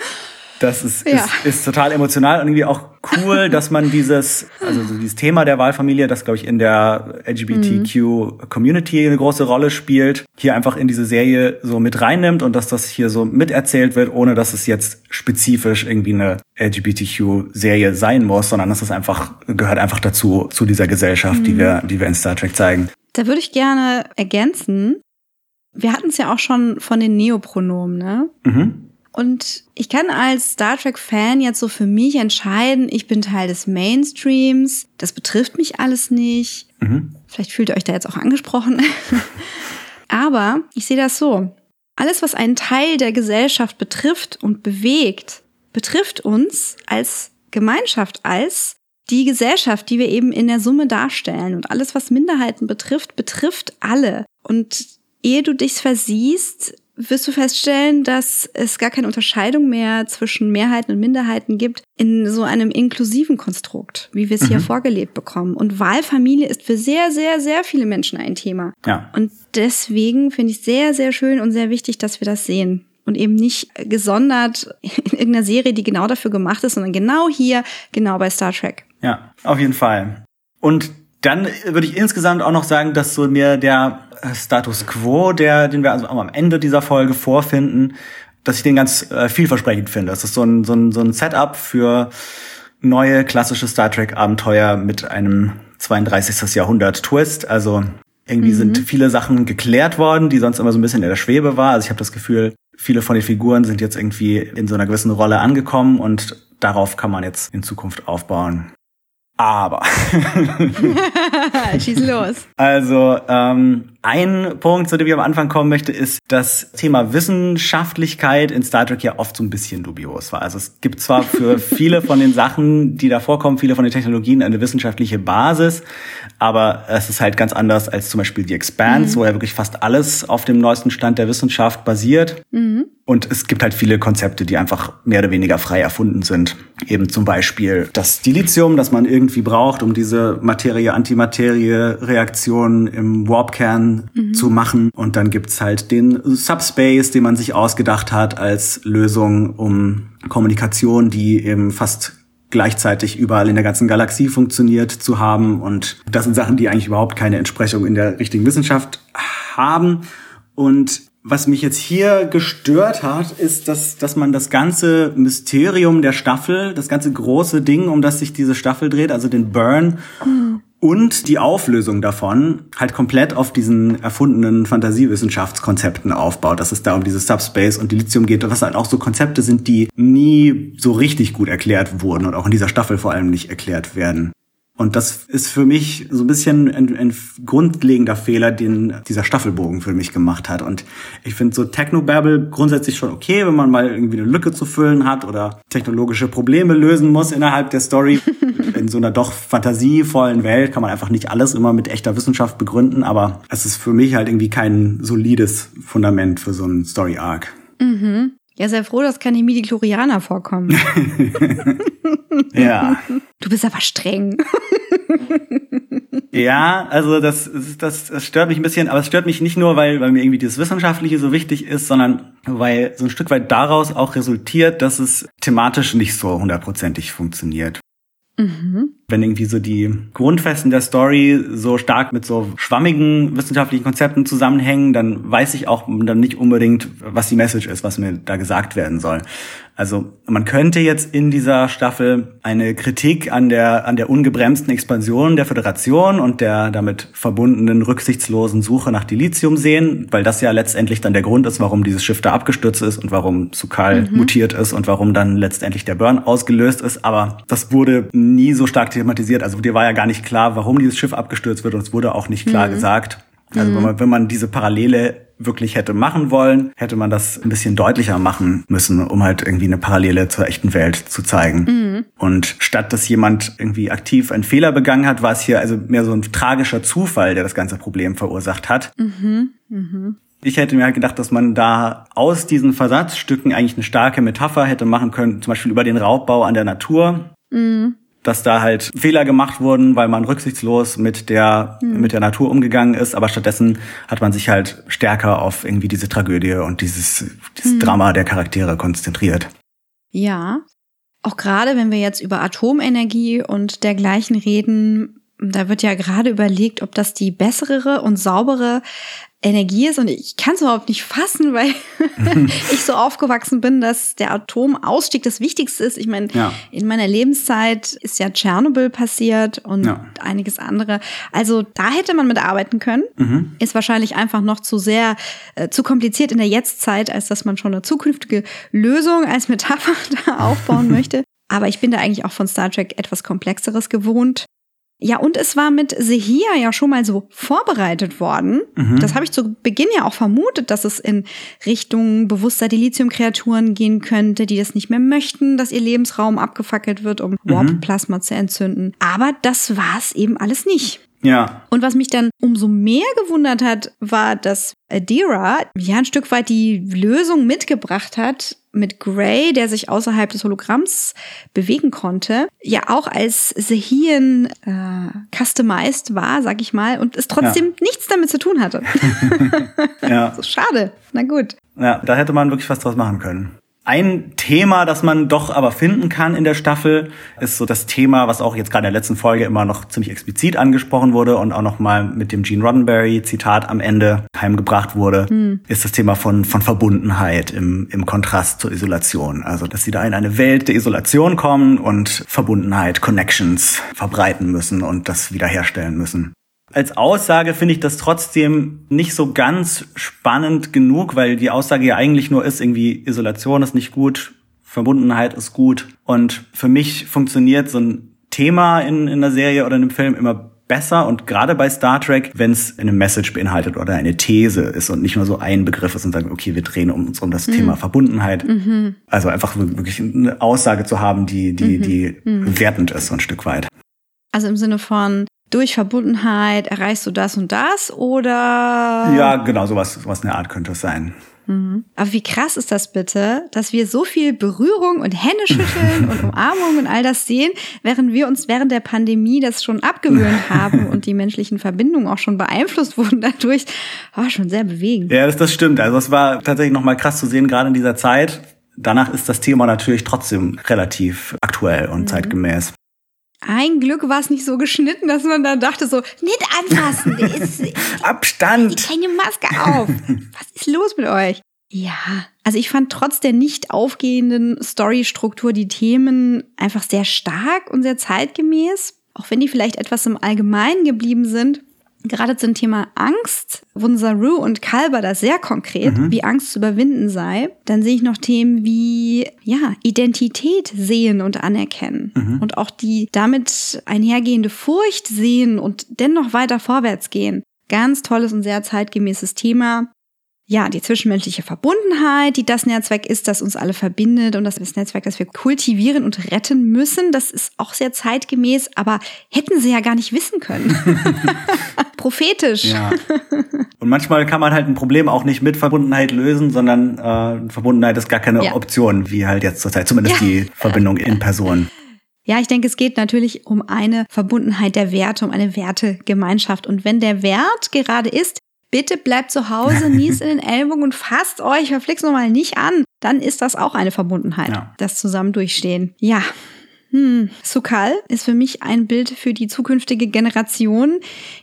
Das ist, ja. ist, ist total emotional und irgendwie auch cool, dass man dieses, also so dieses Thema der Wahlfamilie, das glaube ich in der LGBTQ-Community eine große Rolle spielt, hier einfach in diese Serie so mit reinnimmt und dass das hier so miterzählt wird, ohne dass es jetzt spezifisch irgendwie eine LGBTQ-Serie sein muss, sondern dass es einfach gehört einfach dazu, zu dieser Gesellschaft, mhm. die wir, die wir in Star Trek zeigen. Da würde ich gerne ergänzen. Wir hatten es ja auch schon von den Neopronomen, ne? Mhm. Und ich kann als Star Trek-Fan jetzt so für mich entscheiden, ich bin Teil des Mainstreams, das betrifft mich alles nicht. Mhm. Vielleicht fühlt ihr euch da jetzt auch angesprochen. Aber ich sehe das so. Alles, was einen Teil der Gesellschaft betrifft und bewegt, betrifft uns als Gemeinschaft als die Gesellschaft, die wir eben in der Summe darstellen und alles, was Minderheiten betrifft, betrifft alle. Und ehe du dich versiehst, wirst du feststellen, dass es gar keine Unterscheidung mehr zwischen Mehrheiten und Minderheiten gibt in so einem inklusiven Konstrukt, wie wir es mhm. hier vorgelebt bekommen. Und Wahlfamilie ist für sehr, sehr, sehr viele Menschen ein Thema. Ja. Und deswegen finde ich sehr, sehr schön und sehr wichtig, dass wir das sehen. Und eben nicht gesondert in irgendeiner Serie, die genau dafür gemacht ist, sondern genau hier, genau bei Star Trek. Ja, auf jeden Fall. Und dann würde ich insgesamt auch noch sagen, dass so mir der Status Quo, der, den wir also am Ende dieser Folge vorfinden, dass ich den ganz äh, vielversprechend finde. Das ist so ein, so ein, so ein Setup für neue klassische Star Trek Abenteuer mit einem 32. Jahrhundert Twist. Also irgendwie mhm. sind viele Sachen geklärt worden, die sonst immer so ein bisschen in der Schwebe war. Also ich habe das Gefühl, viele von den Figuren sind jetzt irgendwie in so einer gewissen Rolle angekommen und darauf kann man jetzt in Zukunft aufbauen. Aber. Schieß los. Also, ähm, ein Punkt, zu dem ich am Anfang kommen möchte, ist, dass Thema Wissenschaftlichkeit in Star Trek ja oft so ein bisschen dubios war. Also es gibt zwar für viele von den Sachen, die da vorkommen, viele von den Technologien eine wissenschaftliche Basis, aber es ist halt ganz anders als zum Beispiel die Expanse, mhm. wo ja wirklich fast alles auf dem neuesten Stand der Wissenschaft basiert. Mhm. Und es gibt halt viele Konzepte, die einfach mehr oder weniger frei erfunden sind. Eben zum Beispiel das Dilithium, das man irgendwie braucht, um diese Materie-Antimaterie-Reaktion im Warpkern mhm. zu machen. Und dann gibt's halt den Subspace, den man sich ausgedacht hat als Lösung, um Kommunikation, die eben fast gleichzeitig überall in der ganzen Galaxie funktioniert zu haben. Und das sind Sachen, die eigentlich überhaupt keine Entsprechung in der richtigen Wissenschaft haben. Und was mich jetzt hier gestört hat, ist, dass, dass man das ganze Mysterium der Staffel, das ganze große Ding, um das sich diese Staffel dreht, also den Burn mhm. Und die Auflösung davon, halt komplett auf diesen erfundenen Fantasiewissenschaftskonzepten aufbaut, dass es da um dieses Subspace und Dilithium geht, und was halt auch so Konzepte sind, die nie so richtig gut erklärt wurden und auch in dieser Staffel vor allem nicht erklärt werden. Und das ist für mich so ein bisschen ein, ein grundlegender Fehler, den dieser Staffelbogen für mich gemacht hat. Und ich finde so Technobabble grundsätzlich schon okay, wenn man mal irgendwie eine Lücke zu füllen hat oder technologische Probleme lösen muss innerhalb der Story. In so einer doch fantasievollen Welt kann man einfach nicht alles immer mit echter Wissenschaft begründen, aber es ist für mich halt irgendwie kein solides Fundament für so einen Story-Arc. Mhm. Ja, sehr froh, dass keine Midi-Chlorianer vorkommen. ja. Du bist aber streng. ja, also das, das, das stört mich ein bisschen, aber es stört mich nicht nur, weil, weil mir irgendwie das Wissenschaftliche so wichtig ist, sondern weil so ein Stück weit daraus auch resultiert, dass es thematisch nicht so hundertprozentig funktioniert. Mhm. Wenn irgendwie so die Grundfesten der Story so stark mit so schwammigen wissenschaftlichen Konzepten zusammenhängen, dann weiß ich auch dann nicht unbedingt, was die Message ist, was mir da gesagt werden soll. Also man könnte jetzt in dieser Staffel eine Kritik an der, an der ungebremsten Expansion der Föderation und der damit verbundenen rücksichtslosen Suche nach Dilithium sehen, weil das ja letztendlich dann der Grund ist, warum dieses Schiff da abgestürzt ist und warum Sukal mhm. mutiert ist und warum dann letztendlich der Burn ausgelöst ist. Aber das wurde nie so stark thematisiert. Also dir war ja gar nicht klar, warum dieses Schiff abgestürzt wird und es wurde auch nicht klar mhm. gesagt. Also wenn man, wenn man diese Parallele wirklich hätte machen wollen, hätte man das ein bisschen deutlicher machen müssen, um halt irgendwie eine Parallele zur echten Welt zu zeigen. Mhm. Und statt dass jemand irgendwie aktiv einen Fehler begangen hat, war es hier also mehr so ein tragischer Zufall, der das ganze Problem verursacht hat. Mhm. Mhm. Ich hätte mir halt gedacht, dass man da aus diesen Versatzstücken eigentlich eine starke Metapher hätte machen können, zum Beispiel über den Raubbau an der Natur. Mhm dass da halt Fehler gemacht wurden, weil man rücksichtslos mit der, mhm. mit der Natur umgegangen ist. Aber stattdessen hat man sich halt stärker auf irgendwie diese Tragödie und dieses, dieses mhm. Drama der Charaktere konzentriert. Ja. Auch gerade wenn wir jetzt über Atomenergie und dergleichen reden, da wird ja gerade überlegt, ob das die bessere und saubere Energie ist und ich kann es überhaupt nicht fassen, weil ich so aufgewachsen bin, dass der Atomausstieg das Wichtigste ist. Ich meine, ja. in meiner Lebenszeit ist ja Tschernobyl passiert und ja. einiges andere. Also da hätte man mit arbeiten können. Mhm. Ist wahrscheinlich einfach noch zu sehr, äh, zu kompliziert in der Jetztzeit, als dass man schon eine zukünftige Lösung als Metapher da aufbauen möchte. Aber ich bin da eigentlich auch von Star Trek etwas Komplexeres gewohnt. Ja, und es war mit Sehia ja schon mal so vorbereitet worden. Mhm. Das habe ich zu Beginn ja auch vermutet, dass es in Richtung bewusster Dilithium-Kreaturen gehen könnte, die das nicht mehr möchten, dass ihr Lebensraum abgefackelt wird, um mhm. Warp-Plasma zu entzünden. Aber das war es eben alles nicht. Ja. Und was mich dann umso mehr gewundert hat, war, dass Adira ja ein Stück weit die Lösung mitgebracht hat mit Gray, der sich außerhalb des Hologramms bewegen konnte, ja auch als Sehien äh, customized war, sag ich mal, und es trotzdem ja. nichts damit zu tun hatte. ja. so schade. Na gut. Ja, da hätte man wirklich was draus machen können. Ein Thema, das man doch aber finden kann in der Staffel, ist so das Thema, was auch jetzt gerade in der letzten Folge immer noch ziemlich explizit angesprochen wurde und auch noch mal mit dem Gene Roddenberry Zitat am Ende heimgebracht wurde, hm. ist das Thema von, von Verbundenheit im, im Kontrast zur Isolation. Also, dass sie da in eine Welt der Isolation kommen und Verbundenheit, Connections verbreiten müssen und das wiederherstellen müssen. Als Aussage finde ich das trotzdem nicht so ganz spannend genug, weil die Aussage ja eigentlich nur ist, irgendwie Isolation ist nicht gut, Verbundenheit ist gut. Und für mich funktioniert so ein Thema in, in einer Serie oder in einem Film immer besser und gerade bei Star Trek, wenn es eine Message beinhaltet oder eine These ist und nicht nur so ein Begriff ist und sagen, okay, wir drehen uns um das mhm. Thema Verbundenheit. Mhm. Also einfach wirklich eine Aussage zu haben, die, die, mhm. die mhm. wertend ist, so ein Stück weit. Also im Sinne von, durch Verbundenheit erreichst du das und das oder? Ja, genau, sowas, sowas in der Art könnte es sein. Mhm. Aber wie krass ist das bitte, dass wir so viel Berührung und Händeschütteln und Umarmung und all das sehen, während wir uns während der Pandemie das schon abgewöhnt haben und die menschlichen Verbindungen auch schon beeinflusst wurden dadurch. War schon sehr bewegend. Ja, das, das stimmt. Also es war tatsächlich nochmal krass zu sehen, gerade in dieser Zeit. Danach ist das Thema natürlich trotzdem relativ aktuell und mhm. zeitgemäß. Ein Glück war es nicht so geschnitten, dass man da dachte so, nicht anfassen, ist, Abstand. Keine Maske auf. Was ist los mit euch? Ja, also ich fand trotz der nicht aufgehenden Storystruktur die Themen einfach sehr stark und sehr zeitgemäß. Auch wenn die vielleicht etwas im Allgemeinen geblieben sind, Gerade zum Thema Angst wurden Saru und Kalber da sehr konkret, mhm. wie Angst zu überwinden sei. Dann sehe ich noch Themen wie, ja, Identität sehen und anerkennen. Mhm. Und auch die damit einhergehende Furcht sehen und dennoch weiter vorwärts gehen. Ganz tolles und sehr zeitgemäßes Thema ja, die zwischenmenschliche Verbundenheit, die das Netzwerk ist, das uns alle verbindet und das Netzwerk, das wir kultivieren und retten müssen, das ist auch sehr zeitgemäß, aber hätten sie ja gar nicht wissen können. Prophetisch. Ja. Und manchmal kann man halt ein Problem auch nicht mit Verbundenheit lösen, sondern äh, Verbundenheit ist gar keine ja. Option, wie halt jetzt zurzeit, zumindest ja. die Verbindung in Person. Ja, ich denke, es geht natürlich um eine Verbundenheit der Werte, um eine Wertegemeinschaft. Und wenn der Wert gerade ist, Bitte bleibt zu Hause, niest in den Ellbogen und fasst euch, verflixt nochmal nicht an. Dann ist das auch eine Verbundenheit, ja. das zusammen durchstehen. Ja. Hm. Sukal ist für mich ein Bild für die zukünftige Generation,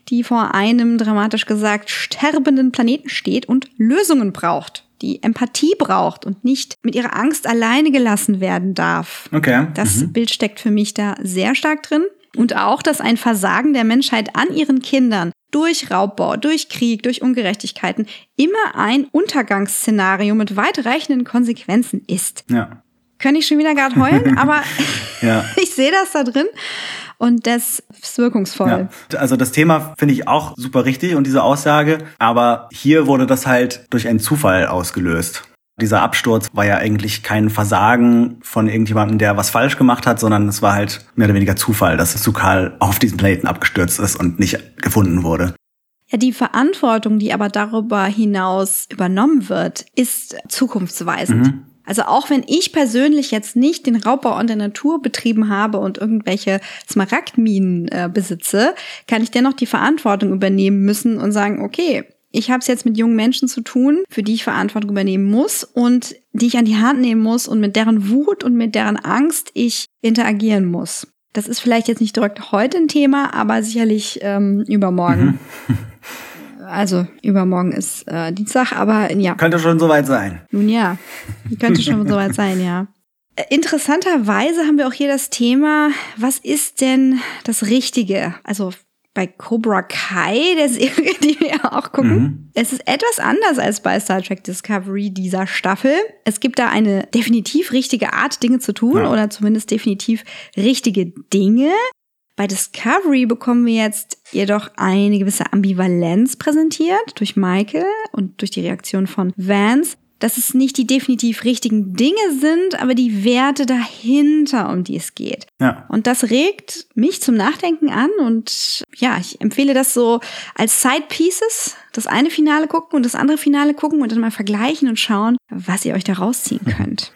die vor einem, dramatisch gesagt, sterbenden Planeten steht und Lösungen braucht, die Empathie braucht und nicht mit ihrer Angst alleine gelassen werden darf. Okay. Das mhm. Bild steckt für mich da sehr stark drin. Und auch, dass ein Versagen der Menschheit an ihren Kindern durch Raubbau, durch Krieg, durch Ungerechtigkeiten immer ein Untergangsszenario mit weitreichenden Konsequenzen ist. Ja. Könnte ich schon wieder gerade heulen, aber ja. ich sehe das da drin und das ist wirkungsvoll. Ja. Also das Thema finde ich auch super richtig und diese Aussage, aber hier wurde das halt durch einen Zufall ausgelöst. Dieser Absturz war ja eigentlich kein Versagen von irgendjemandem, der was falsch gemacht hat, sondern es war halt mehr oder weniger Zufall, dass Sukal auf diesen Planeten abgestürzt ist und nicht gefunden wurde. Ja, die Verantwortung, die aber darüber hinaus übernommen wird, ist zukunftsweisend. Mhm. Also auch wenn ich persönlich jetzt nicht den Raubbau an der Natur betrieben habe und irgendwelche Smaragdminen äh, besitze, kann ich dennoch die Verantwortung übernehmen müssen und sagen, okay, ich habe es jetzt mit jungen Menschen zu tun, für die ich Verantwortung übernehmen muss und die ich an die Hand nehmen muss und mit deren Wut und mit deren Angst ich interagieren muss. Das ist vielleicht jetzt nicht direkt heute ein Thema, aber sicherlich ähm, übermorgen. Mhm. also übermorgen ist äh, Dienstag, aber ja. Könnte schon soweit sein. Nun ja, könnte schon soweit sein, ja. Interessanterweise haben wir auch hier das Thema, was ist denn das Richtige? Also bei Cobra Kai, der Serie, die wir auch gucken. Mhm. Es ist etwas anders als bei Star Trek Discovery dieser Staffel. Es gibt da eine definitiv richtige Art, Dinge zu tun ja. oder zumindest definitiv richtige Dinge. Bei Discovery bekommen wir jetzt jedoch eine gewisse Ambivalenz präsentiert durch Michael und durch die Reaktion von Vance, dass es nicht die definitiv richtigen Dinge sind, aber die Werte dahinter, um die es geht. Ja. Und das regt mich zum Nachdenken an und ja, ich empfehle das so als Side Pieces, das eine Finale gucken und das andere Finale gucken und dann mal vergleichen und schauen, was ihr euch da rausziehen könnt.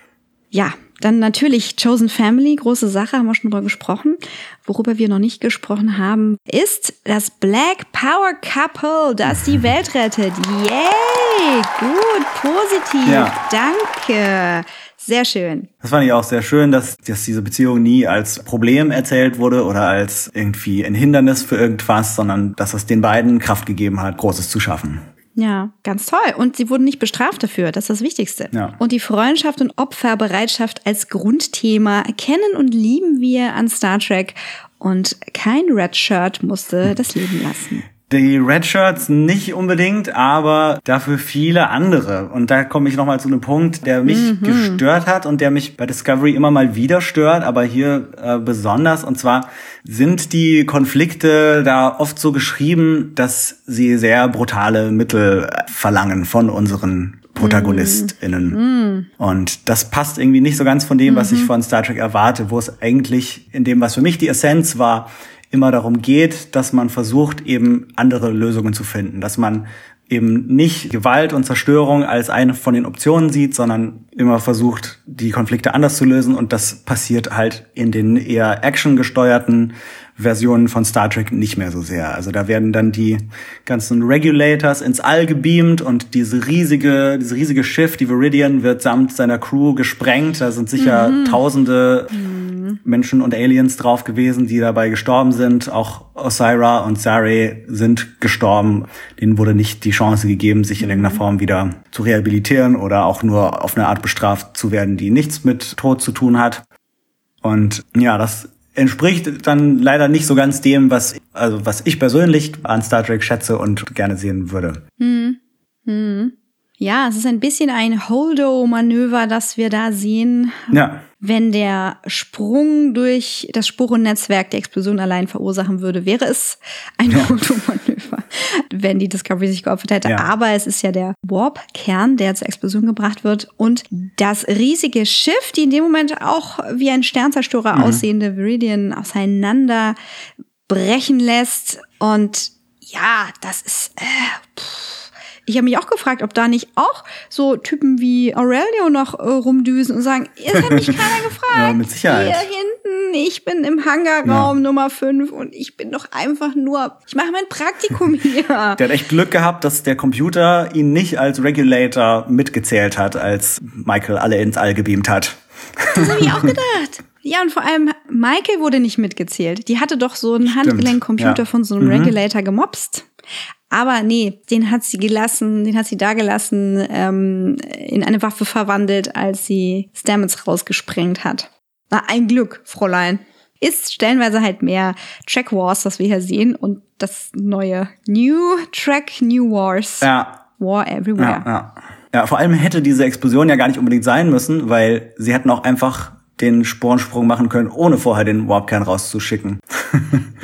Ja, dann natürlich Chosen Family, große Sache, haben wir schon drüber gesprochen. Worüber wir noch nicht gesprochen haben, ist das Black Power Couple, das die Welt rettet. Yay! Gut, positiv. Ja. Danke. Sehr schön. Das fand ich auch sehr schön, dass, dass diese Beziehung nie als Problem erzählt wurde oder als irgendwie ein Hindernis für irgendwas, sondern dass es den beiden Kraft gegeben hat, Großes zu schaffen. Ja, ganz toll. Und sie wurden nicht bestraft dafür. Das ist das Wichtigste. Ja. Und die Freundschaft und Opferbereitschaft als Grundthema kennen und lieben wir an Star Trek. Und kein Red Shirt musste das Leben lassen. Die Red Shirts nicht unbedingt, aber dafür viele andere. Und da komme ich nochmal zu einem Punkt, der mich Mhm. gestört hat und der mich bei Discovery immer mal wieder stört, aber hier äh, besonders. Und zwar sind die Konflikte da oft so geschrieben, dass sie sehr brutale Mittel verlangen von unseren ProtagonistInnen. Und das passt irgendwie nicht so ganz von dem, was ich von Star Trek erwarte, wo es eigentlich in dem, was für mich die Essenz war, immer darum geht, dass man versucht, eben andere Lösungen zu finden, dass man eben nicht Gewalt und Zerstörung als eine von den Optionen sieht, sondern immer versucht, die Konflikte anders zu lösen. Und das passiert halt in den eher actiongesteuerten Versionen von Star Trek nicht mehr so sehr. Also da werden dann die ganzen Regulators ins All gebeamt und diese riesige, diese riesige Schiff, die Viridian, wird samt seiner Crew gesprengt. Da sind sicher tausende Menschen und Aliens drauf gewesen, die dabei gestorben sind. Auch Osira und Sari sind gestorben. Denen wurde nicht die Chance gegeben, sich in irgendeiner Form wieder zu rehabilitieren oder auch nur auf eine Art bestraft zu werden, die nichts mit Tod zu tun hat. Und ja, das entspricht dann leider nicht so ganz dem, was, also was ich persönlich an Star Trek schätze und gerne sehen würde. Ja, es ist ein bisschen ein Holdo-Manöver, das wir da sehen. Ja. Wenn der Sprung durch das Sporennetzwerk die Explosion allein verursachen würde, wäre es ein Holdo-Manöver, wenn die Discovery sich geopfert hätte. Ja. Aber es ist ja der Warp-Kern, der zur Explosion gebracht wird und das riesige Schiff, die in dem Moment auch wie ein Sternzerstörer aussehende Viridian auseinander brechen lässt. Und ja, das ist. Äh, pff. Ich habe mich auch gefragt, ob da nicht auch so Typen wie Aurelio noch äh, rumdüsen und sagen, es hat mich keiner gefragt. Ja, mit Sicherheit. Hier hinten, ich bin im Hangarraum Nummer 5 und ich bin doch einfach nur, ich mache mein Praktikum hier. Der hat echt Glück gehabt, dass der Computer ihn nicht als Regulator mitgezählt hat, als Michael alle ins All gebeamt hat. Das habe ich auch gedacht. Ja, und vor allem, Michael wurde nicht mitgezählt. Die hatte doch so einen Handgelenkcomputer ja. von so einem Regulator gemobst. Aber nee, den hat sie gelassen, den hat sie da gelassen, ähm, in eine Waffe verwandelt, als sie Stamets rausgesprengt hat. Na, ein Glück, Fräulein. Ist stellenweise halt mehr Track Wars, was wir hier sehen, und das neue New Track New Wars. Ja, War everywhere. ja, ja. Ja, vor allem hätte diese Explosion ja gar nicht unbedingt sein müssen, weil sie hätten auch einfach den Sporensprung machen können, ohne vorher den Warpkern rauszuschicken.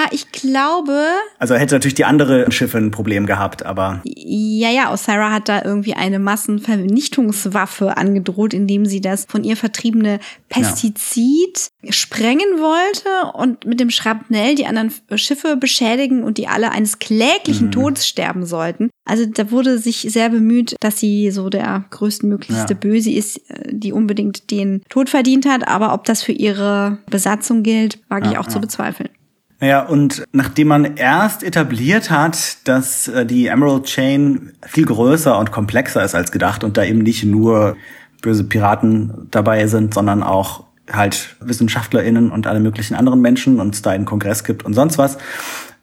Ja, ich glaube, Also hätte natürlich die andere Schiffe ein Problem gehabt, aber Ja, ja, Osira hat da irgendwie eine Massenvernichtungswaffe angedroht, indem sie das von ihr vertriebene Pestizid sprengen wollte und mit dem Schrapnell die anderen Schiffe beschädigen und die alle eines kläglichen Todes sterben sollten. Also da wurde sich sehr bemüht, dass sie so der größtmöglichste Ja. Böse ist, äh, die unbedingt den Tod verdient hat. Aber ob das für ihre Besatzung gilt, wage ich auch zu bezweifeln. Naja, und nachdem man erst etabliert hat, dass äh, die Emerald Chain viel größer und komplexer ist als gedacht und da eben nicht nur böse Piraten dabei sind, sondern auch halt WissenschaftlerInnen und alle möglichen anderen Menschen und es da einen Kongress gibt und sonst was,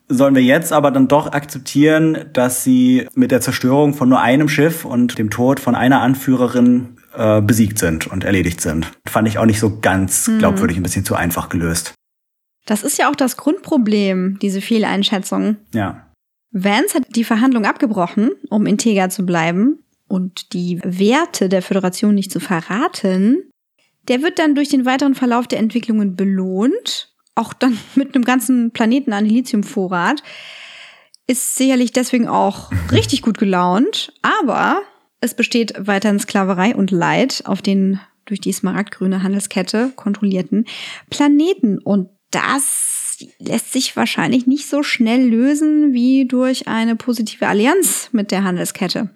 sollen wir jetzt aber dann doch akzeptieren, dass sie mit der Zerstörung von nur einem Schiff und dem Tod von einer Anführerin äh, besiegt sind und erledigt sind. Fand ich auch nicht so ganz glaubwürdig, ein bisschen zu einfach gelöst. Das ist ja auch das Grundproblem, diese Fehleinschätzung. Ja. Vance hat die Verhandlung abgebrochen, um integer zu bleiben und die Werte der Föderation nicht zu verraten. Der wird dann durch den weiteren Verlauf der Entwicklungen belohnt auch dann mit einem ganzen Planeten an Lithiumvorrat, ist sicherlich deswegen auch richtig gut gelaunt, aber es besteht weiterhin Sklaverei und Leid auf den durch die smaragdgrüne Handelskette kontrollierten Planeten. Und das lässt sich wahrscheinlich nicht so schnell lösen wie durch eine positive Allianz mit der Handelskette.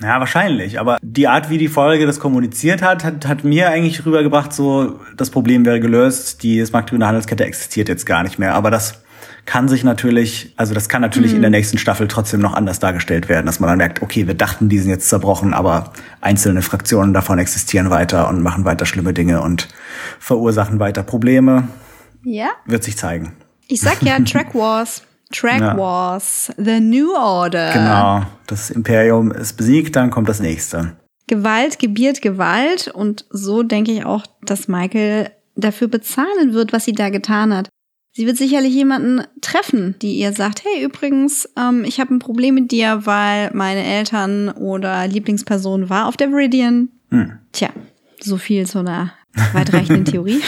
Ja, wahrscheinlich. Aber die Art, wie die Folge das kommuniziert hat, hat, hat mir eigentlich rübergebracht, so das Problem wäre gelöst, die smaragdgrüne Handelskette existiert jetzt gar nicht mehr. Aber das kann sich natürlich, also das kann natürlich mhm. in der nächsten Staffel trotzdem noch anders dargestellt werden, dass man dann merkt, okay, wir dachten, die sind jetzt zerbrochen, aber einzelne Fraktionen davon existieren weiter und machen weiter schlimme Dinge und verursachen weiter Probleme. Ja. Wird sich zeigen. Ich sag ja Track Wars. Track ja. Wars, The New Order. Genau, das Imperium ist besiegt, dann kommt das nächste. Gewalt gebiert Gewalt und so denke ich auch, dass Michael dafür bezahlen wird, was sie da getan hat. Sie wird sicherlich jemanden treffen, die ihr sagt, hey, übrigens, ähm, ich habe ein Problem mit dir, weil meine Eltern oder Lieblingsperson war auf der Viridian. Hm. Tja, so viel zu einer weitreichenden Theorie.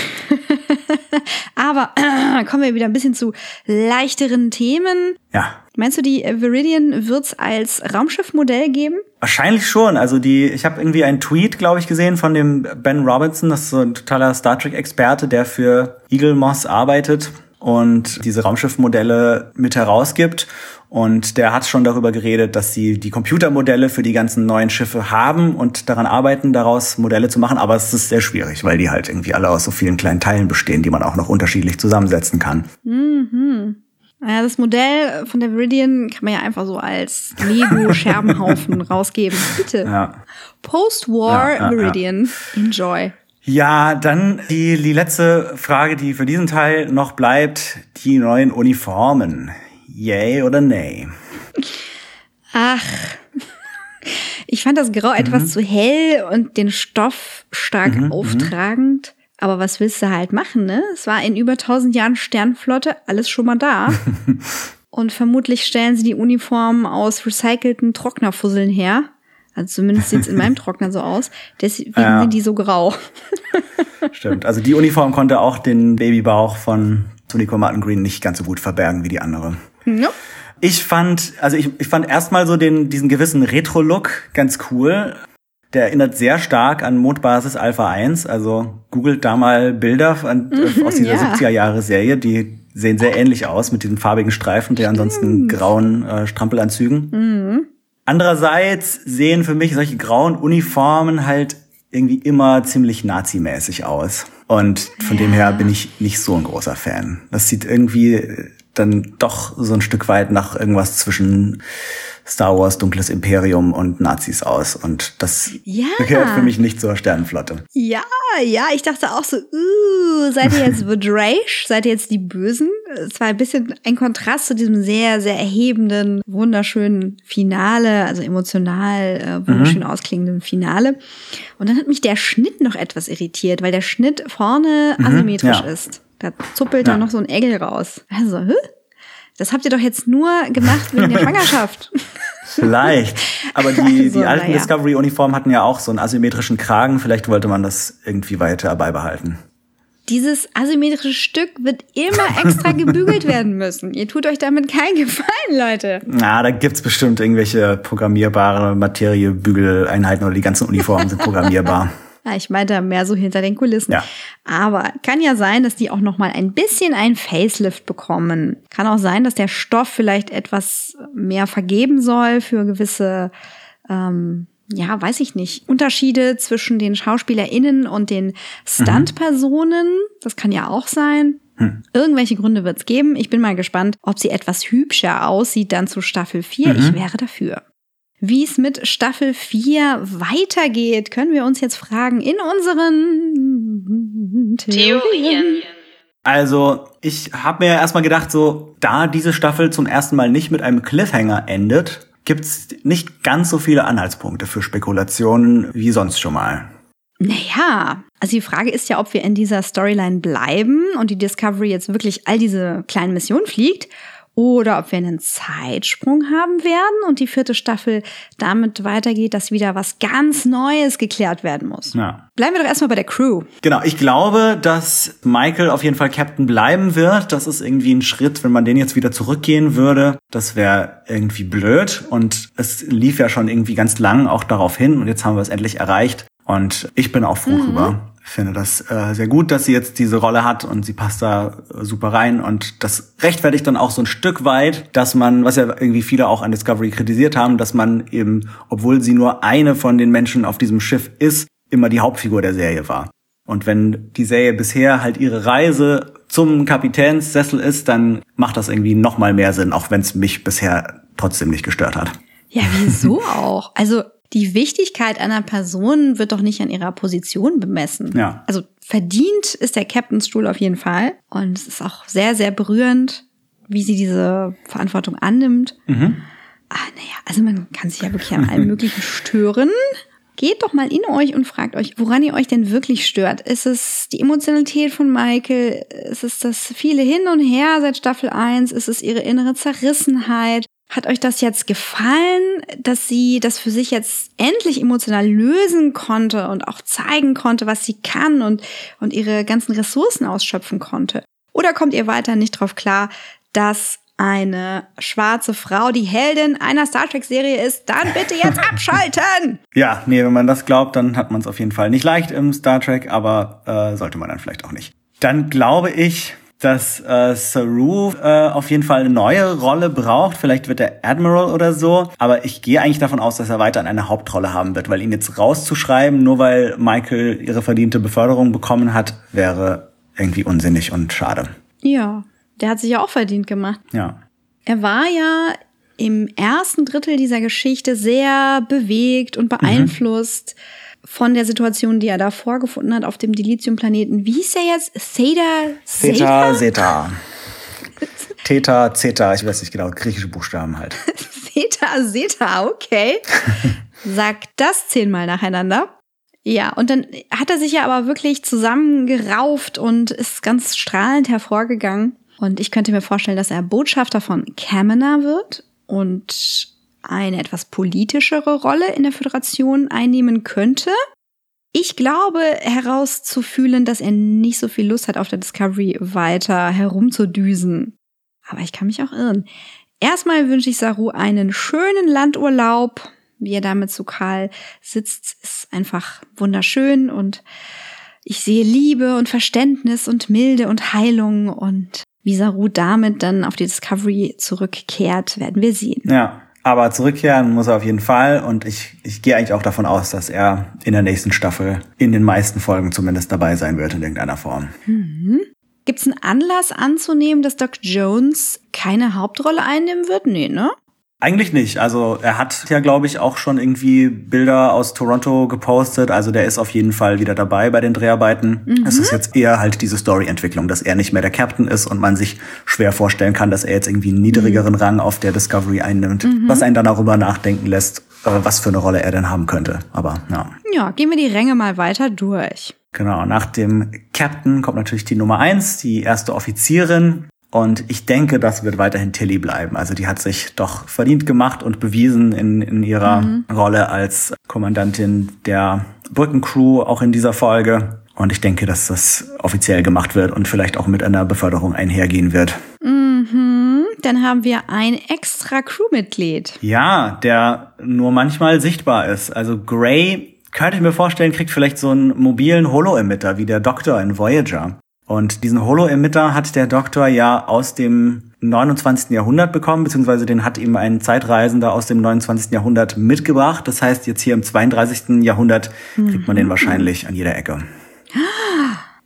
Aber äh, kommen wir wieder ein bisschen zu leichteren Themen. Ja. Meinst du, die Viridian wird's als Raumschiffmodell geben? Wahrscheinlich schon. Also die, ich habe irgendwie einen Tweet, glaube ich, gesehen von dem Ben Robinson, das ist so ein totaler Star Trek-Experte, der für Eagle Moss arbeitet und diese Raumschiffmodelle mit herausgibt. Und der hat schon darüber geredet, dass sie die Computermodelle für die ganzen neuen Schiffe haben und daran arbeiten, daraus Modelle zu machen. Aber es ist sehr schwierig, weil die halt irgendwie alle aus so vielen kleinen Teilen bestehen, die man auch noch unterschiedlich zusammensetzen kann. Mhm. Naja, das Modell von der Viridian kann man ja einfach so als Lego-Scherbenhaufen rausgeben. Bitte. Ja. Post-War ja, ja, Viridian. Enjoy. Ja, dann die, die letzte Frage, die für diesen Teil noch bleibt, die neuen Uniformen. Yay oder nay? Ach, ich fand das Grau mhm. etwas zu hell und den Stoff stark mhm, mhm. auftragend. Aber was willst du halt machen, ne? Es war in über 1000 Jahren Sternflotte alles schon mal da. und vermutlich stellen sie die Uniformen aus recycelten Trocknerfusseln her. Also zumindest sieht es in meinem Trockner so aus. Deswegen ja. sind die so grau. Stimmt. Also die Uniform konnte auch den Babybauch von Sonico Martin Green nicht ganz so gut verbergen wie die andere. Ja. Ich fand, also ich, ich fand erstmal so den, diesen gewissen Retro-Look ganz cool. Der erinnert sehr stark an Mondbasis Alpha 1. Also googelt da mal Bilder an, mhm, aus dieser ja. 70er-Jahre-Serie. Die sehen sehr ähnlich aus mit diesen farbigen Streifen der ansonsten grauen äh, Strampelanzügen. Mhm. Andererseits sehen für mich solche grauen Uniformen halt irgendwie immer ziemlich nazimäßig aus. Und von ja. dem her bin ich nicht so ein großer Fan. Das sieht irgendwie dann doch so ein Stück weit nach irgendwas zwischen Star Wars, Dunkles Imperium und Nazis aus. Und das ja. gehört für mich nicht zur Sternenflotte. Ja, ja, ich dachte auch so, uh, seid ihr jetzt Drake? Seid ihr jetzt die Bösen? Es war ein bisschen ein Kontrast zu diesem sehr, sehr erhebenden, wunderschönen Finale, also emotional äh, wunderschön mhm. ausklingenden Finale. Und dann hat mich der Schnitt noch etwas irritiert, weil der Schnitt vorne mhm, asymmetrisch ja. ist. Da zuppelt ja. da noch so ein Egel raus. Also, hä? Das habt ihr doch jetzt nur gemacht wegen der Schwangerschaft. Vielleicht. Aber die, also, die alten ja. Discovery-Uniformen hatten ja auch so einen asymmetrischen Kragen. Vielleicht wollte man das irgendwie weiter beibehalten. Dieses asymmetrische Stück wird immer extra gebügelt werden müssen. Ihr tut euch damit keinen Gefallen, Leute. Na, da gibt's bestimmt irgendwelche programmierbare Materiebügeleinheiten oder die ganzen Uniformen sind programmierbar. Ja, ich meinte mehr so hinter den Kulissen. Ja. Aber kann ja sein, dass die auch noch mal ein bisschen ein Facelift bekommen. Kann auch sein, dass der Stoff vielleicht etwas mehr vergeben soll für gewisse, ähm, ja, weiß ich nicht, Unterschiede zwischen den SchauspielerInnen und den Stuntpersonen. Mhm. Das kann ja auch sein. Hm. Irgendwelche Gründe wird es geben. Ich bin mal gespannt, ob sie etwas hübscher aussieht dann zu Staffel 4. Mhm. Ich wäre dafür. Wie es mit Staffel 4 weitergeht, können wir uns jetzt fragen in unseren Theorien. Also, ich habe mir erstmal gedacht, so, da diese Staffel zum ersten Mal nicht mit einem Cliffhanger endet, gibt's nicht ganz so viele Anhaltspunkte für Spekulationen wie sonst schon mal. Naja, also die Frage ist ja, ob wir in dieser Storyline bleiben und die Discovery jetzt wirklich all diese kleinen Missionen fliegt oder ob wir einen Zeitsprung haben werden und die vierte Staffel damit weitergeht, dass wieder was ganz Neues geklärt werden muss. Ja. Bleiben wir doch erstmal bei der Crew. Genau, ich glaube, dass Michael auf jeden Fall Captain bleiben wird. Das ist irgendwie ein Schritt, wenn man den jetzt wieder zurückgehen würde. Das wäre irgendwie blöd. Und es lief ja schon irgendwie ganz lang auch darauf hin. Und jetzt haben wir es endlich erreicht. Und ich bin auch froh mhm. drüber. Ich finde das äh, sehr gut, dass sie jetzt diese Rolle hat und sie passt da äh, super rein und das rechtfertigt dann auch so ein Stück weit, dass man, was ja irgendwie viele auch an Discovery kritisiert haben, dass man eben, obwohl sie nur eine von den Menschen auf diesem Schiff ist, immer die Hauptfigur der Serie war. Und wenn die Serie bisher halt ihre Reise zum Kapitänssessel ist, dann macht das irgendwie noch mal mehr Sinn, auch wenn es mich bisher trotzdem nicht gestört hat. Ja, wieso auch? Also die Wichtigkeit einer Person wird doch nicht an ihrer Position bemessen. Ja. Also verdient ist der Captainstuhl auf jeden Fall. Und es ist auch sehr, sehr berührend, wie sie diese Verantwortung annimmt. Mhm. Ah, naja, also man kann sich ja wirklich an allem Möglichen stören. Geht doch mal in euch und fragt euch, woran ihr euch denn wirklich stört. Ist es die Emotionalität von Michael? Ist es das viele hin und her seit Staffel 1? Ist es ihre innere Zerrissenheit? Hat euch das jetzt gefallen, dass sie das für sich jetzt endlich emotional lösen konnte und auch zeigen konnte, was sie kann und, und ihre ganzen Ressourcen ausschöpfen konnte? Oder kommt ihr weiter nicht drauf klar, dass eine schwarze Frau die Heldin einer Star Trek-Serie ist, dann bitte jetzt abschalten! Ja, nee, wenn man das glaubt, dann hat man es auf jeden Fall nicht leicht im Star Trek, aber äh, sollte man dann vielleicht auch nicht. Dann glaube ich, dass äh, Saru äh, auf jeden Fall eine neue Rolle braucht. Vielleicht wird er Admiral oder so. Aber ich gehe eigentlich davon aus, dass er weiter eine Hauptrolle haben wird, weil ihn jetzt rauszuschreiben, nur weil Michael ihre verdiente Beförderung bekommen hat, wäre irgendwie unsinnig und schade. Ja, der hat sich ja auch verdient gemacht. Ja. Er war ja im ersten Drittel dieser Geschichte sehr bewegt und beeinflusst. Mhm von der Situation, die er da vorgefunden hat auf dem Dilithium-Planeten. Wie hieß er jetzt? Theta? Theta, Zeta. Theta, Zeta, ich weiß nicht genau, griechische Buchstaben halt. Theta, Zeta, okay. Sag das zehnmal nacheinander. Ja, und dann hat er sich ja aber wirklich zusammengerauft und ist ganz strahlend hervorgegangen. Und ich könnte mir vorstellen, dass er Botschafter von Kamina wird und eine etwas politischere Rolle in der Föderation einnehmen könnte. Ich glaube herauszufühlen, dass er nicht so viel Lust hat, auf der Discovery weiter herumzudüsen. Aber ich kann mich auch irren. Erstmal wünsche ich Saru einen schönen Landurlaub. Wie er damit zu Karl sitzt, ist einfach wunderschön und ich sehe Liebe und Verständnis und Milde und Heilung und wie Saru damit dann auf die Discovery zurückkehrt, werden wir sehen. Ja, aber zurückkehren muss er auf jeden Fall und ich, ich gehe eigentlich auch davon aus, dass er in der nächsten Staffel in den meisten Folgen zumindest dabei sein wird in irgendeiner Form. Mhm. Gibt es einen Anlass anzunehmen, dass Doc Jones keine Hauptrolle einnehmen wird? Nee, ne? Eigentlich nicht. Also er hat ja, glaube ich, auch schon irgendwie Bilder aus Toronto gepostet. Also der ist auf jeden Fall wieder dabei bei den Dreharbeiten. Mhm. Es ist jetzt eher halt diese Story-Entwicklung, dass er nicht mehr der Captain ist und man sich schwer vorstellen kann, dass er jetzt irgendwie einen niedrigeren mhm. Rang auf der Discovery einnimmt, mhm. was einen dann darüber nachdenken lässt, äh, was für eine Rolle er denn haben könnte. Aber ja. Ja, gehen wir die Ränge mal weiter durch. Genau, nach dem Captain kommt natürlich die Nummer eins, die erste Offizierin. Und ich denke, das wird weiterhin Tilly bleiben. Also die hat sich doch verdient gemacht und bewiesen in, in ihrer mhm. Rolle als Kommandantin der Brückencrew, auch in dieser Folge. Und ich denke, dass das offiziell gemacht wird und vielleicht auch mit einer Beförderung einhergehen wird. Mhm. Dann haben wir ein extra Crewmitglied. Ja, der nur manchmal sichtbar ist. Also Gray könnte ich mir vorstellen, kriegt vielleicht so einen mobilen Holo-Emitter wie der Doktor in Voyager. Und diesen Holo-Emitter hat der Doktor ja aus dem 29. Jahrhundert bekommen, beziehungsweise den hat ihm ein Zeitreisender aus dem 29. Jahrhundert mitgebracht. Das heißt, jetzt hier im 32. Jahrhundert kriegt man den mhm. wahrscheinlich an jeder Ecke.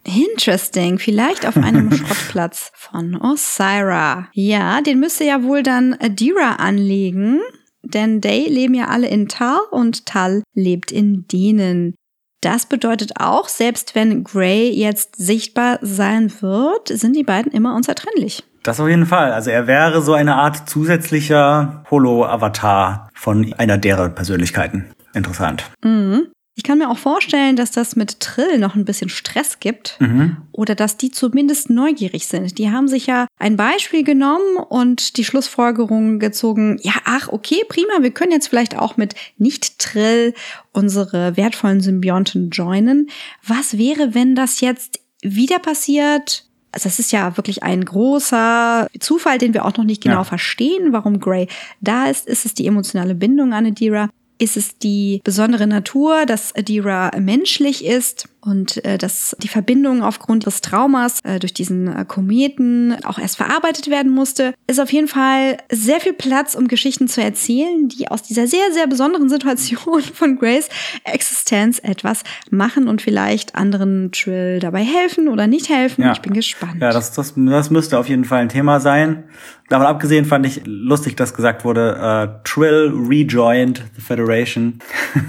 Interesting. Vielleicht auf einem Schrottplatz von Osira. Ja, den müsste ja wohl dann Adira anlegen. Denn Day leben ja alle in Tal und Tal lebt in denen. Das bedeutet auch, selbst wenn Gray jetzt sichtbar sein wird, sind die beiden immer unzertrennlich. Das auf jeden Fall. Also er wäre so eine Art zusätzlicher Holo-Avatar von einer deren Persönlichkeiten. Interessant. Mhm. Ich kann mir auch vorstellen, dass das mit Trill noch ein bisschen Stress gibt Mhm. oder dass die zumindest neugierig sind. Die haben sich ja ein Beispiel genommen und die Schlussfolgerung gezogen, ja, ach, okay, prima, wir können jetzt vielleicht auch mit Nicht-Trill unsere wertvollen Symbionten joinen. Was wäre, wenn das jetzt wieder passiert? Also das ist ja wirklich ein großer Zufall, den wir auch noch nicht genau Ja. verstehen, warum Grey da ist. Ist es die emotionale Bindung an Adira? Ist es die besondere Natur, dass Adira menschlich ist und äh, dass die Verbindung aufgrund des Traumas äh, durch diesen äh, Kometen auch erst verarbeitet werden musste? Ist auf jeden Fall sehr viel Platz, um Geschichten zu erzählen, die aus dieser sehr, sehr besonderen Situation von Grace Existenz etwas machen und vielleicht anderen Trill dabei helfen oder nicht helfen. Ja. Ich bin gespannt. Ja, das, das, das müsste auf jeden Fall ein Thema sein. Davon abgesehen fand ich lustig, dass gesagt wurde, äh, Trill rejoined the Federation.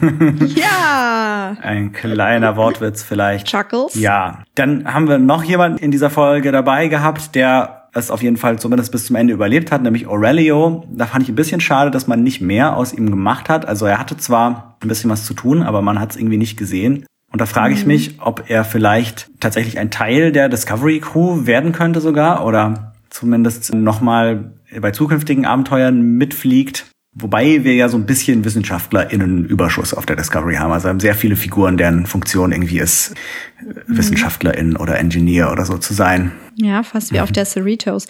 ja! Ein kleiner Wortwitz vielleicht. Chuckles. Ja. Dann haben wir noch jemanden in dieser Folge dabei gehabt, der es auf jeden Fall zumindest bis zum Ende überlebt hat, nämlich Aurelio. Da fand ich ein bisschen schade, dass man nicht mehr aus ihm gemacht hat. Also er hatte zwar ein bisschen was zu tun, aber man hat es irgendwie nicht gesehen. Und da frage ich mich, ob er vielleicht tatsächlich ein Teil der Discovery Crew werden könnte sogar oder zumindest nochmal bei zukünftigen Abenteuern mitfliegt. Wobei wir ja so ein bisschen WissenschaftlerInnen-Überschuss auf der Discovery haben. Also haben sehr viele Figuren, deren Funktion irgendwie ist, äh, WissenschaftlerIn oder Engineer oder so zu sein. Ja, fast wie auf der Cerritos.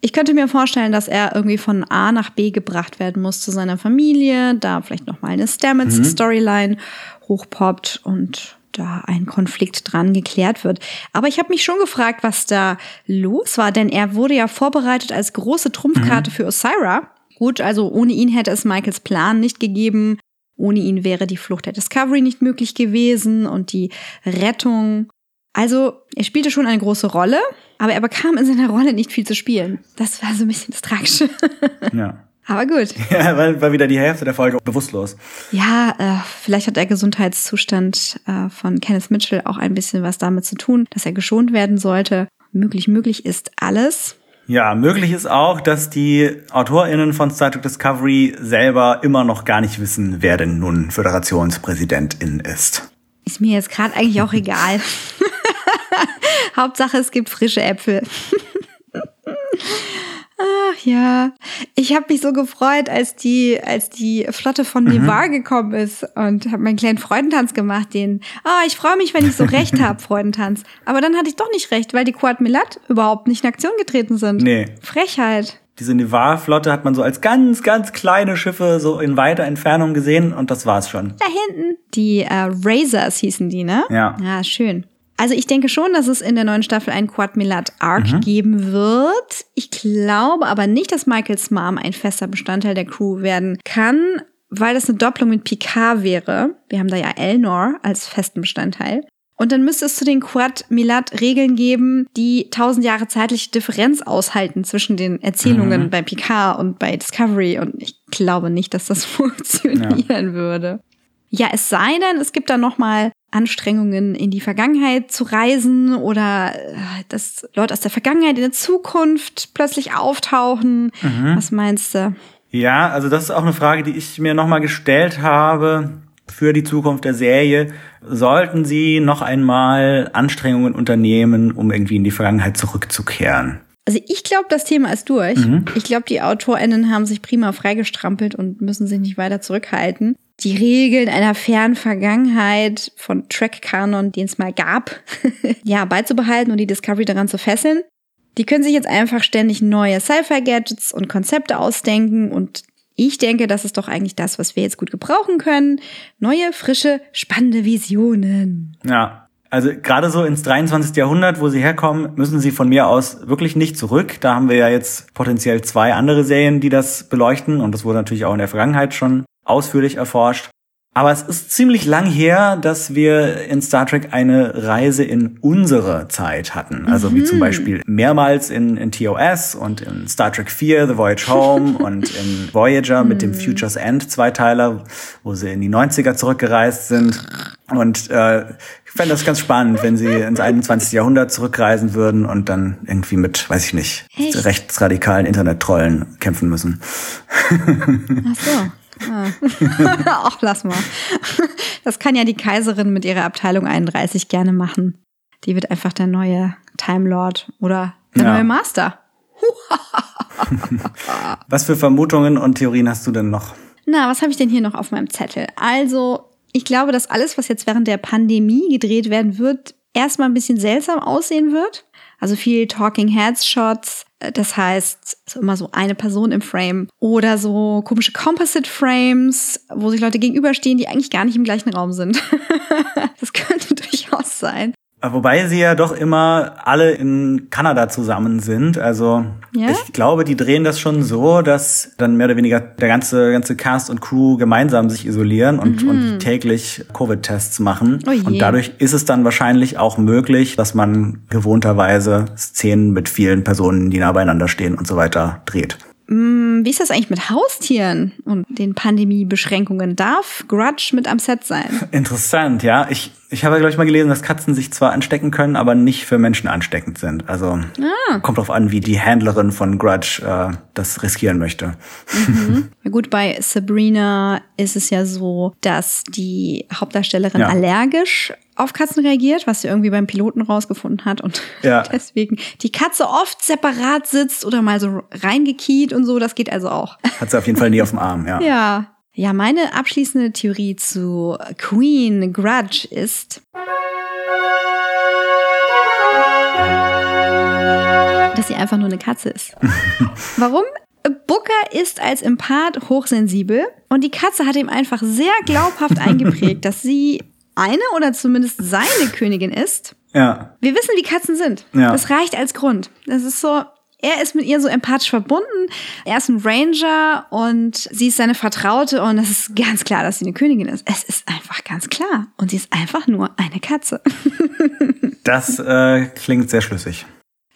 Ich könnte mir vorstellen, dass er irgendwie von A nach B gebracht werden muss zu seiner Familie, da vielleicht noch mal eine Stamets-Storyline hochpoppt und da ein Konflikt dran geklärt wird. Aber ich habe mich schon gefragt, was da los war, denn er wurde ja vorbereitet als große Trumpfkarte für Osira. Gut, also ohne ihn hätte es Michaels Plan nicht gegeben. Ohne ihn wäre die Flucht der Discovery nicht möglich gewesen und die Rettung. Also, er spielte schon eine große Rolle, aber er bekam in seiner Rolle nicht viel zu spielen. Das war so ein bisschen das Tragische. Ja. aber gut. Ja, war, war wieder die Hälfte der Folge bewusstlos. Ja, äh, vielleicht hat der Gesundheitszustand äh, von Kenneth Mitchell auch ein bisschen was damit zu tun, dass er geschont werden sollte. Möglich, möglich ist alles. Ja, möglich ist auch, dass die AutorInnen von Star Trek Discovery selber immer noch gar nicht wissen, wer denn nun Föderationspräsidentin ist. Ist mir jetzt gerade eigentlich auch egal. Hauptsache, es gibt frische Äpfel. Ach ja, ich habe mich so gefreut, als die, als die Flotte von Nevar gekommen ist und habe meinen kleinen Freudentanz gemacht, den, ah, ich freue mich, wenn ich so recht habe, Freudentanz. Aber dann hatte ich doch nicht recht, weil die Quad Milat überhaupt nicht in Aktion getreten sind. Nee. Frechheit. Diese Nevar-Flotte hat man so als ganz, ganz kleine Schiffe so in weiter Entfernung gesehen und das war's schon. Da hinten. Die äh, Razors hießen die, ne? Ja. Ja, schön. Also ich denke schon, dass es in der neuen Staffel einen Quad Milat Arc geben wird. Ich glaube aber nicht, dass Michaels Mom ein fester Bestandteil der Crew werden kann, weil das eine Doppelung mit Picard wäre. Wir haben da ja Elnor als festen Bestandteil. Und dann müsste es zu den Quad Milat Regeln geben, die tausend Jahre zeitliche Differenz aushalten zwischen den Erzählungen bei Picard und bei Discovery. Und ich glaube nicht, dass das funktionieren würde. Ja, es sei denn, es gibt da noch mal Anstrengungen in die Vergangenheit zu reisen oder äh, dass Leute aus der Vergangenheit in der Zukunft plötzlich auftauchen. Was meinst du? Ja, also das ist auch eine Frage, die ich mir nochmal gestellt habe für die Zukunft der Serie. Sollten sie noch einmal Anstrengungen unternehmen, um irgendwie in die Vergangenheit zurückzukehren? Also ich glaube, das Thema ist durch. Ich glaube, die AutorInnen haben sich prima freigestrampelt und müssen sich nicht weiter zurückhalten. Die Regeln einer fernen Vergangenheit von Track-Kanon, den es mal gab, ja, beizubehalten und die Discovery daran zu fesseln. Die können sich jetzt einfach ständig neue Sci-Fi-Gadgets und Konzepte ausdenken und ich denke, das ist doch eigentlich das, was wir jetzt gut gebrauchen können. Neue, frische, spannende Visionen. Ja, also gerade so ins 23. Jahrhundert, wo sie herkommen, müssen sie von mir aus wirklich nicht zurück. Da haben wir ja jetzt potenziell zwei andere Serien, die das beleuchten und das wurde natürlich auch in der Vergangenheit schon ausführlich erforscht. Aber es ist ziemlich lang her, dass wir in Star Trek eine Reise in unsere Zeit hatten. Also wie zum Beispiel mehrmals in, in TOS und in Star Trek 4, The Voyage Home und in Voyager mit dem Futures End Zweiteiler, wo sie in die 90er zurückgereist sind. Und äh, ich fände das ganz spannend, wenn sie ins 21. Jahrhundert zurückreisen würden und dann irgendwie mit, weiß ich nicht, Echt? rechtsradikalen Internet-Trollen kämpfen müssen. Ach so. Ah. Ach, lass mal. Das kann ja die Kaiserin mit ihrer Abteilung 31 gerne machen. Die wird einfach der neue Time Lord oder der ja. neue Master. was für Vermutungen und Theorien hast du denn noch? Na, was habe ich denn hier noch auf meinem Zettel? Also, ich glaube, dass alles, was jetzt während der Pandemie gedreht werden wird, erstmal ein bisschen seltsam aussehen wird. Also viel Talking Heads Shots. Äh, das heißt, ist immer so eine Person im Frame. Oder so komische Composite Frames, wo sich Leute gegenüberstehen, die eigentlich gar nicht im gleichen Raum sind. das könnte durchaus sein. Wobei sie ja doch immer alle in Kanada zusammen sind. Also ja? ich glaube, die drehen das schon so, dass dann mehr oder weniger der ganze, ganze Cast und Crew gemeinsam sich isolieren und, mhm. und täglich Covid-Tests machen. Oh und dadurch ist es dann wahrscheinlich auch möglich, dass man gewohnterweise Szenen mit vielen Personen, die nah beieinander stehen und so weiter dreht. Mm, wie ist das eigentlich mit Haustieren und den Pandemiebeschränkungen? Darf Grudge mit am Set sein? Interessant, ja. Ich, ich habe, glaube ich, mal gelesen, dass Katzen sich zwar anstecken können, aber nicht für Menschen ansteckend sind. Also ah. kommt drauf an, wie die Händlerin von Grudge äh, das riskieren möchte. Mhm. Gut, bei Sabrina ist es ja so, dass die Hauptdarstellerin ja. allergisch auf Katzen reagiert, was sie irgendwie beim Piloten rausgefunden hat und ja. deswegen die Katze oft separat sitzt oder mal so reingekiet und so, das geht also auch. Hat sie auf jeden Fall nie auf dem Arm, ja. Ja. Ja, meine abschließende Theorie zu Queen Grudge ist, dass sie einfach nur eine Katze ist. Warum? Booker ist als Empath hochsensibel und die Katze hat ihm einfach sehr glaubhaft eingeprägt, dass sie eine oder zumindest seine Königin ist. Ja. Wir wissen, wie Katzen sind. Ja. Das reicht als Grund. Das ist so, er ist mit ihr so empathisch verbunden. Er ist ein Ranger und sie ist seine Vertraute und es ist ganz klar, dass sie eine Königin ist. Es ist einfach ganz klar. Und sie ist einfach nur eine Katze. das äh, klingt sehr schlüssig.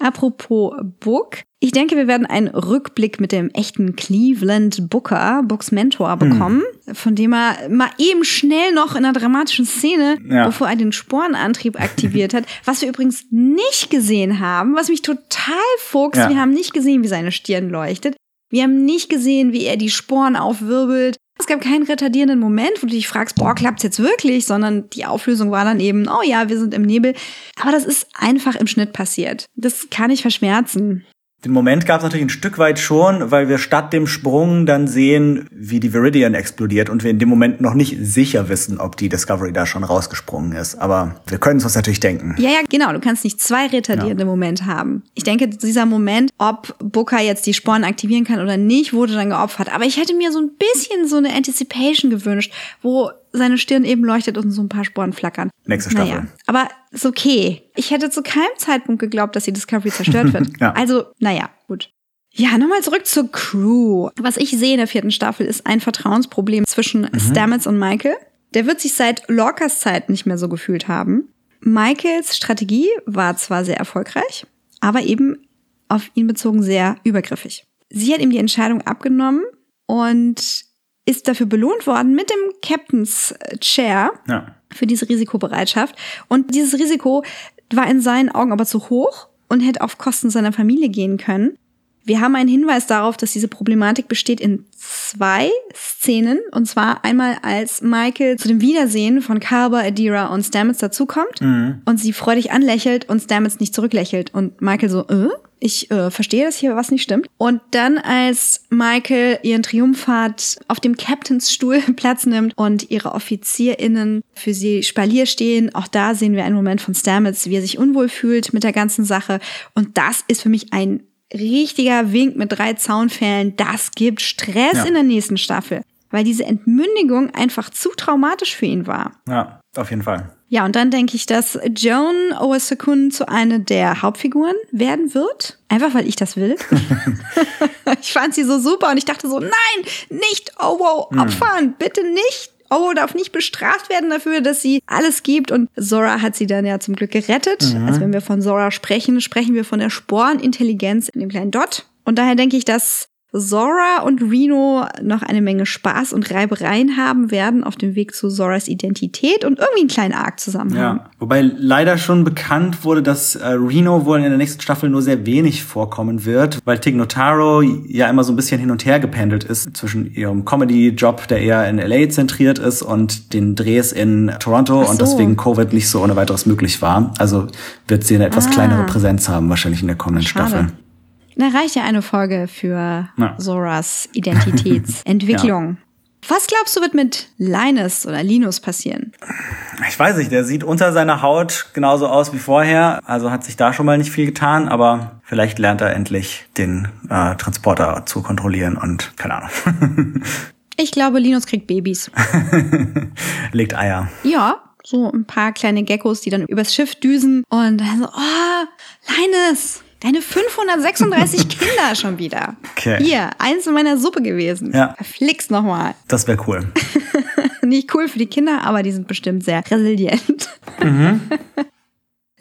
Apropos Book. Ich denke, wir werden einen Rückblick mit dem echten Cleveland Booker, Books Mentor, bekommen, hm. von dem er mal eben schnell noch in einer dramatischen Szene, ja. bevor er den Sporenantrieb aktiviert hat, was wir übrigens nicht gesehen haben, was mich total fuchst. Ja. Wir haben nicht gesehen, wie seine Stirn leuchtet. Wir haben nicht gesehen, wie er die Sporen aufwirbelt. Es gab keinen retardierenden Moment, wo du dich fragst, boah, klappt's jetzt wirklich, sondern die Auflösung war dann eben, oh ja, wir sind im Nebel. Aber das ist einfach im Schnitt passiert. Das kann ich verschmerzen. Den Moment gab es natürlich ein Stück weit schon, weil wir statt dem Sprung dann sehen, wie die Viridian explodiert und wir in dem Moment noch nicht sicher wissen, ob die Discovery da schon rausgesprungen ist. Aber wir können es uns natürlich denken. Ja, ja, genau. Du kannst nicht zwei retardierende ja. Momente haben. Ich denke, dieser Moment, ob Booker jetzt die Sporen aktivieren kann oder nicht, wurde dann geopfert. Aber ich hätte mir so ein bisschen so eine Anticipation gewünscht, wo seine Stirn eben leuchtet und so ein paar Sporen flackern. Nächste Staffel. Naja, aber ist okay. Ich hätte zu keinem Zeitpunkt geglaubt, dass die Discovery zerstört wird. ja. Also, naja, gut. Ja, nochmal zurück zur Crew. Was ich sehe in der vierten Staffel ist ein Vertrauensproblem zwischen mhm. Stamets und Michael. Der wird sich seit Lorcas Zeit nicht mehr so gefühlt haben. Michaels Strategie war zwar sehr erfolgreich, aber eben auf ihn bezogen sehr übergriffig. Sie hat ihm die Entscheidung abgenommen und ist dafür belohnt worden mit dem Captain's Chair ja. für diese Risikobereitschaft. Und dieses Risiko war in seinen Augen aber zu hoch und hätte auf Kosten seiner Familie gehen können. Wir haben einen Hinweis darauf, dass diese Problematik besteht in zwei Szenen. Und zwar einmal, als Michael zu dem Wiedersehen von Carver, Adira und Stamets dazukommt mhm. und sie freudig anlächelt und Stamets nicht zurücklächelt. Und Michael so, äh? Ich äh, verstehe, dass hier was nicht stimmt. Und dann, als Michael ihren Triumphfahrt auf dem Captainsstuhl Platz nimmt und ihre OffizierInnen für sie Spalier stehen, auch da sehen wir einen Moment von Stamets, wie er sich unwohl fühlt mit der ganzen Sache. Und das ist für mich ein richtiger Wink mit drei Zaunfällen. Das gibt Stress ja. in der nächsten Staffel, weil diese Entmündigung einfach zu traumatisch für ihn war. Ja, auf jeden Fall. Ja, und dann denke ich, dass Joan Owasakun zu einer der Hauptfiguren werden wird. Einfach weil ich das will. ich fand sie so super und ich dachte so, nein, nicht Owo opfern, hm. bitte nicht. Owo darf nicht bestraft werden dafür, dass sie alles gibt. Und Zora hat sie dann ja zum Glück gerettet. Mhm. Also wenn wir von Zora sprechen, sprechen wir von der Sporenintelligenz in dem kleinen Dot. Und daher denke ich, dass Zora und Reno noch eine Menge Spaß und Reibereien haben werden auf dem Weg zu Zoras Identität und irgendwie einen kleinen Arc zusammen haben. Ja, wobei leider schon bekannt wurde, dass äh, Reno wohl in der nächsten Staffel nur sehr wenig vorkommen wird, weil Tig Notaro ja immer so ein bisschen hin und her gependelt ist zwischen ihrem Comedy-Job, der eher in LA zentriert ist, und den Drehs in Toronto so. und deswegen Covid nicht so ohne weiteres möglich war. Also wird sie eine etwas Ah. kleinere Präsenz haben, wahrscheinlich in der kommenden Schade. Staffel. Da reicht ja eine Folge für Ja. Zoras Identitätsentwicklung. Was glaubst du, wird mit Linus oder Linus passieren? Ich weiß nicht, der sieht unter seiner Haut genauso aus wie vorher, also hat sich da schon mal nicht viel getan, aber vielleicht lernt er endlich den äh, Transporter zu kontrollieren und keine Ahnung. Ich glaube, Linus kriegt Babys. Legt Eier. Ja, so ein paar kleine Geckos, die dann übers Schiff düsen und dann so, oh, Linus, deine 536 Kinder schon wieder. Okay. Hier, eins in meiner Suppe gewesen. Ja. Verflixt nochmal. Das wäre cool. Nicht cool für die Kinder, aber die sind bestimmt sehr resilient.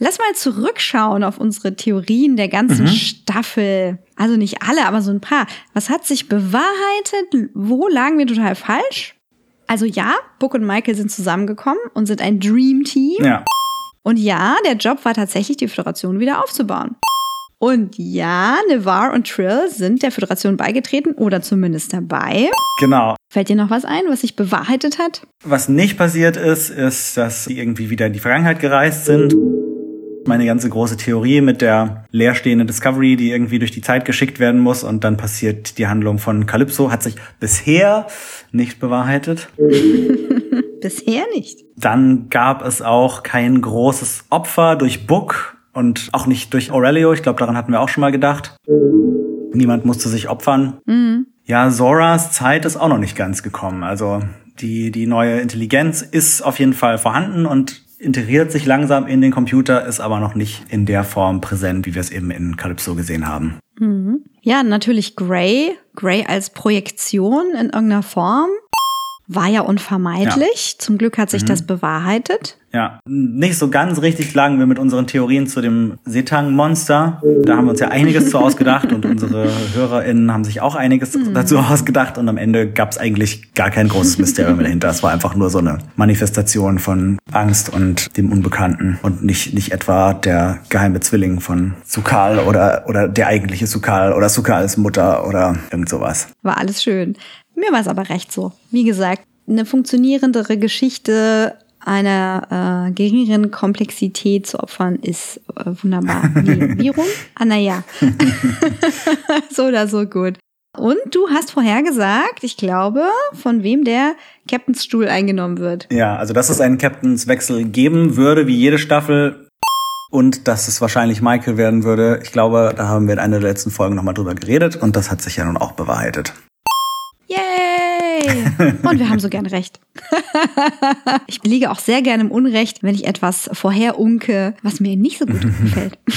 Lass mal zurückschauen auf unsere Theorien der ganzen Staffel. Also nicht alle, aber so ein paar. Was hat sich bewahrheitet? Wo lagen wir total falsch? Also ja, Book und Michael sind zusammengekommen und sind ein Dream Team. Ja. Und ja, der Job war tatsächlich, die Föderation wieder aufzubauen. Und ja, Nevar und Trill sind der Föderation beigetreten oder zumindest dabei. Genau. Fällt dir noch was ein, was sich bewahrheitet hat? Was nicht passiert ist, ist, dass sie irgendwie wieder in die Vergangenheit gereist sind. Meine ganze große Theorie mit der leerstehenden Discovery, die irgendwie durch die Zeit geschickt werden muss und dann passiert die Handlung von Calypso, hat sich bisher nicht bewahrheitet. Bisher nicht. Dann gab es auch kein großes Opfer durch Book und auch nicht durch Aurelio. Ich glaube, daran hatten wir auch schon mal gedacht. Niemand musste sich opfern. Ja, Zoras Zeit ist auch noch nicht ganz gekommen. Also die, die neue Intelligenz ist auf jeden Fall vorhanden und integriert sich langsam in den Computer, ist aber noch nicht in der Form präsent, wie wir es eben in Calypso gesehen haben. Ja, natürlich Grey. Grey als Projektion in irgendeiner Form. War ja unvermeidlich. Zum Glück hat sich das bewahrheitet. Ja, nicht so ganz richtig lagen wir mit unseren Theorien zu dem Setang-Monster. Da haben wir uns ja einiges zu ausgedacht und unsere HörerInnen haben sich auch einiges dazu ausgedacht und am Ende gab es eigentlich gar kein großes Mysterium dahinter. Es war einfach nur so eine Manifestation von Angst und dem Unbekannten und nicht, nicht etwa der geheime Zwilling von Sukal oder, oder der eigentliche Sukal oder Sukals Mutter oder irgend sowas. War alles schön. Mir war es aber recht so. Wie gesagt, eine funktionierendere Geschichte einer äh, geringeren Komplexität zu opfern ist äh, wunderbar. Wie, wie rum? Ah, naja. so oder so gut. Und du hast vorher gesagt, ich glaube, von wem der Captain's Stuhl eingenommen wird. Ja, also dass es einen Captainswechsel geben würde, wie jede Staffel. Und dass es wahrscheinlich Michael werden würde. Ich glaube, da haben wir in einer der letzten Folgen nochmal drüber geredet und das hat sich ja nun auch bewahrheitet. Yay! Und wir haben so gern recht. ich liege auch sehr gerne im Unrecht, wenn ich etwas vorherunke, was mir nicht so gut gefällt.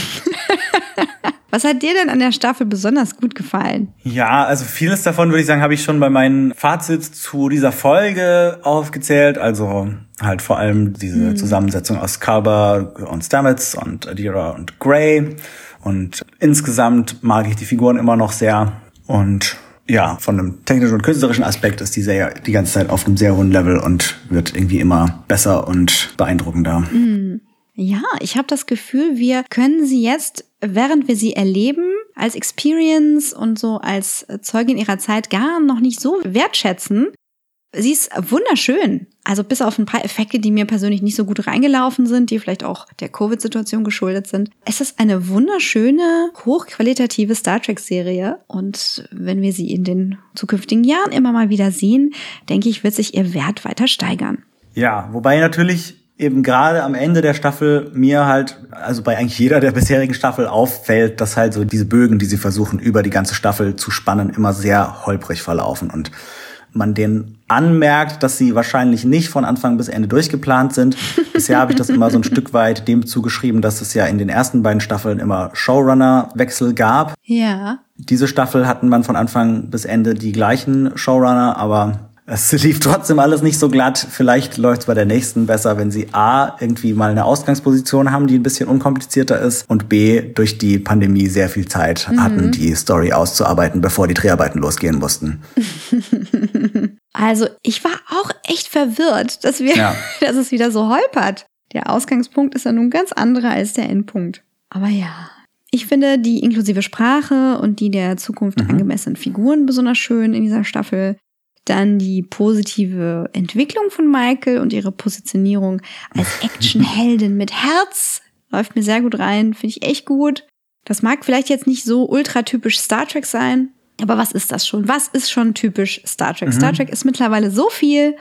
Was hat dir denn an der Staffel besonders gut gefallen? Ja, also vieles davon würde ich sagen, habe ich schon bei meinem Fazit zu dieser Folge aufgezählt. Also halt vor allem diese Zusammensetzung aus Carver und Stamets und Adira und Gray. Und insgesamt mag ich die Figuren immer noch sehr. Und ja, von einem technischen und künstlerischen Aspekt ist die Serie die ganze Zeit auf einem sehr hohen Level und wird irgendwie immer besser und beeindruckender. Ja, ich habe das Gefühl, wir können sie jetzt, während wir sie erleben, als Experience und so als Zeugin ihrer Zeit gar noch nicht so wertschätzen. Sie ist wunderschön. Also bis auf ein paar Effekte, die mir persönlich nicht so gut reingelaufen sind, die vielleicht auch der Covid-Situation geschuldet sind. Es ist eine wunderschöne, hochqualitative Star Trek-Serie. Und wenn wir sie in den zukünftigen Jahren immer mal wieder sehen, denke ich, wird sich ihr Wert weiter steigern. Ja, wobei natürlich eben gerade am Ende der Staffel mir halt, also bei eigentlich jeder der bisherigen Staffel auffällt, dass halt so diese Bögen, die sie versuchen, über die ganze Staffel zu spannen, immer sehr holprig verlaufen und man denen anmerkt, dass sie wahrscheinlich nicht von Anfang bis Ende durchgeplant sind. Bisher habe ich das immer so ein Stück weit dem zugeschrieben, dass es ja in den ersten beiden Staffeln immer Showrunner-Wechsel gab. Ja. Diese Staffel hatten man von Anfang bis Ende die gleichen Showrunner, aber Es lief trotzdem alles nicht so glatt. Vielleicht läuft es bei der nächsten besser, wenn sie A, irgendwie mal eine Ausgangsposition haben, die ein bisschen unkomplizierter ist und B, durch die Pandemie sehr viel Zeit mhm. hatten, die Story auszuarbeiten, bevor die Dreharbeiten losgehen mussten. Also ich war auch echt verwirrt, dass, wir, ja. dass es wieder so holpert. Der Ausgangspunkt ist ja nun ganz anderer als der Endpunkt. Aber ja, ich finde die inklusive Sprache und die der Zukunft mhm. angemessenen Figuren besonders schön in dieser Staffel. Dann die positive Entwicklung von Michael und ihre Positionierung als Actionheldin mit Herz läuft mir sehr gut rein, finde ich echt gut. Das mag vielleicht jetzt nicht so ultratypisch Star Trek sein, aber was ist das schon? Was ist schon typisch Star Trek? Mhm. Star Trek ist mittlerweile so viel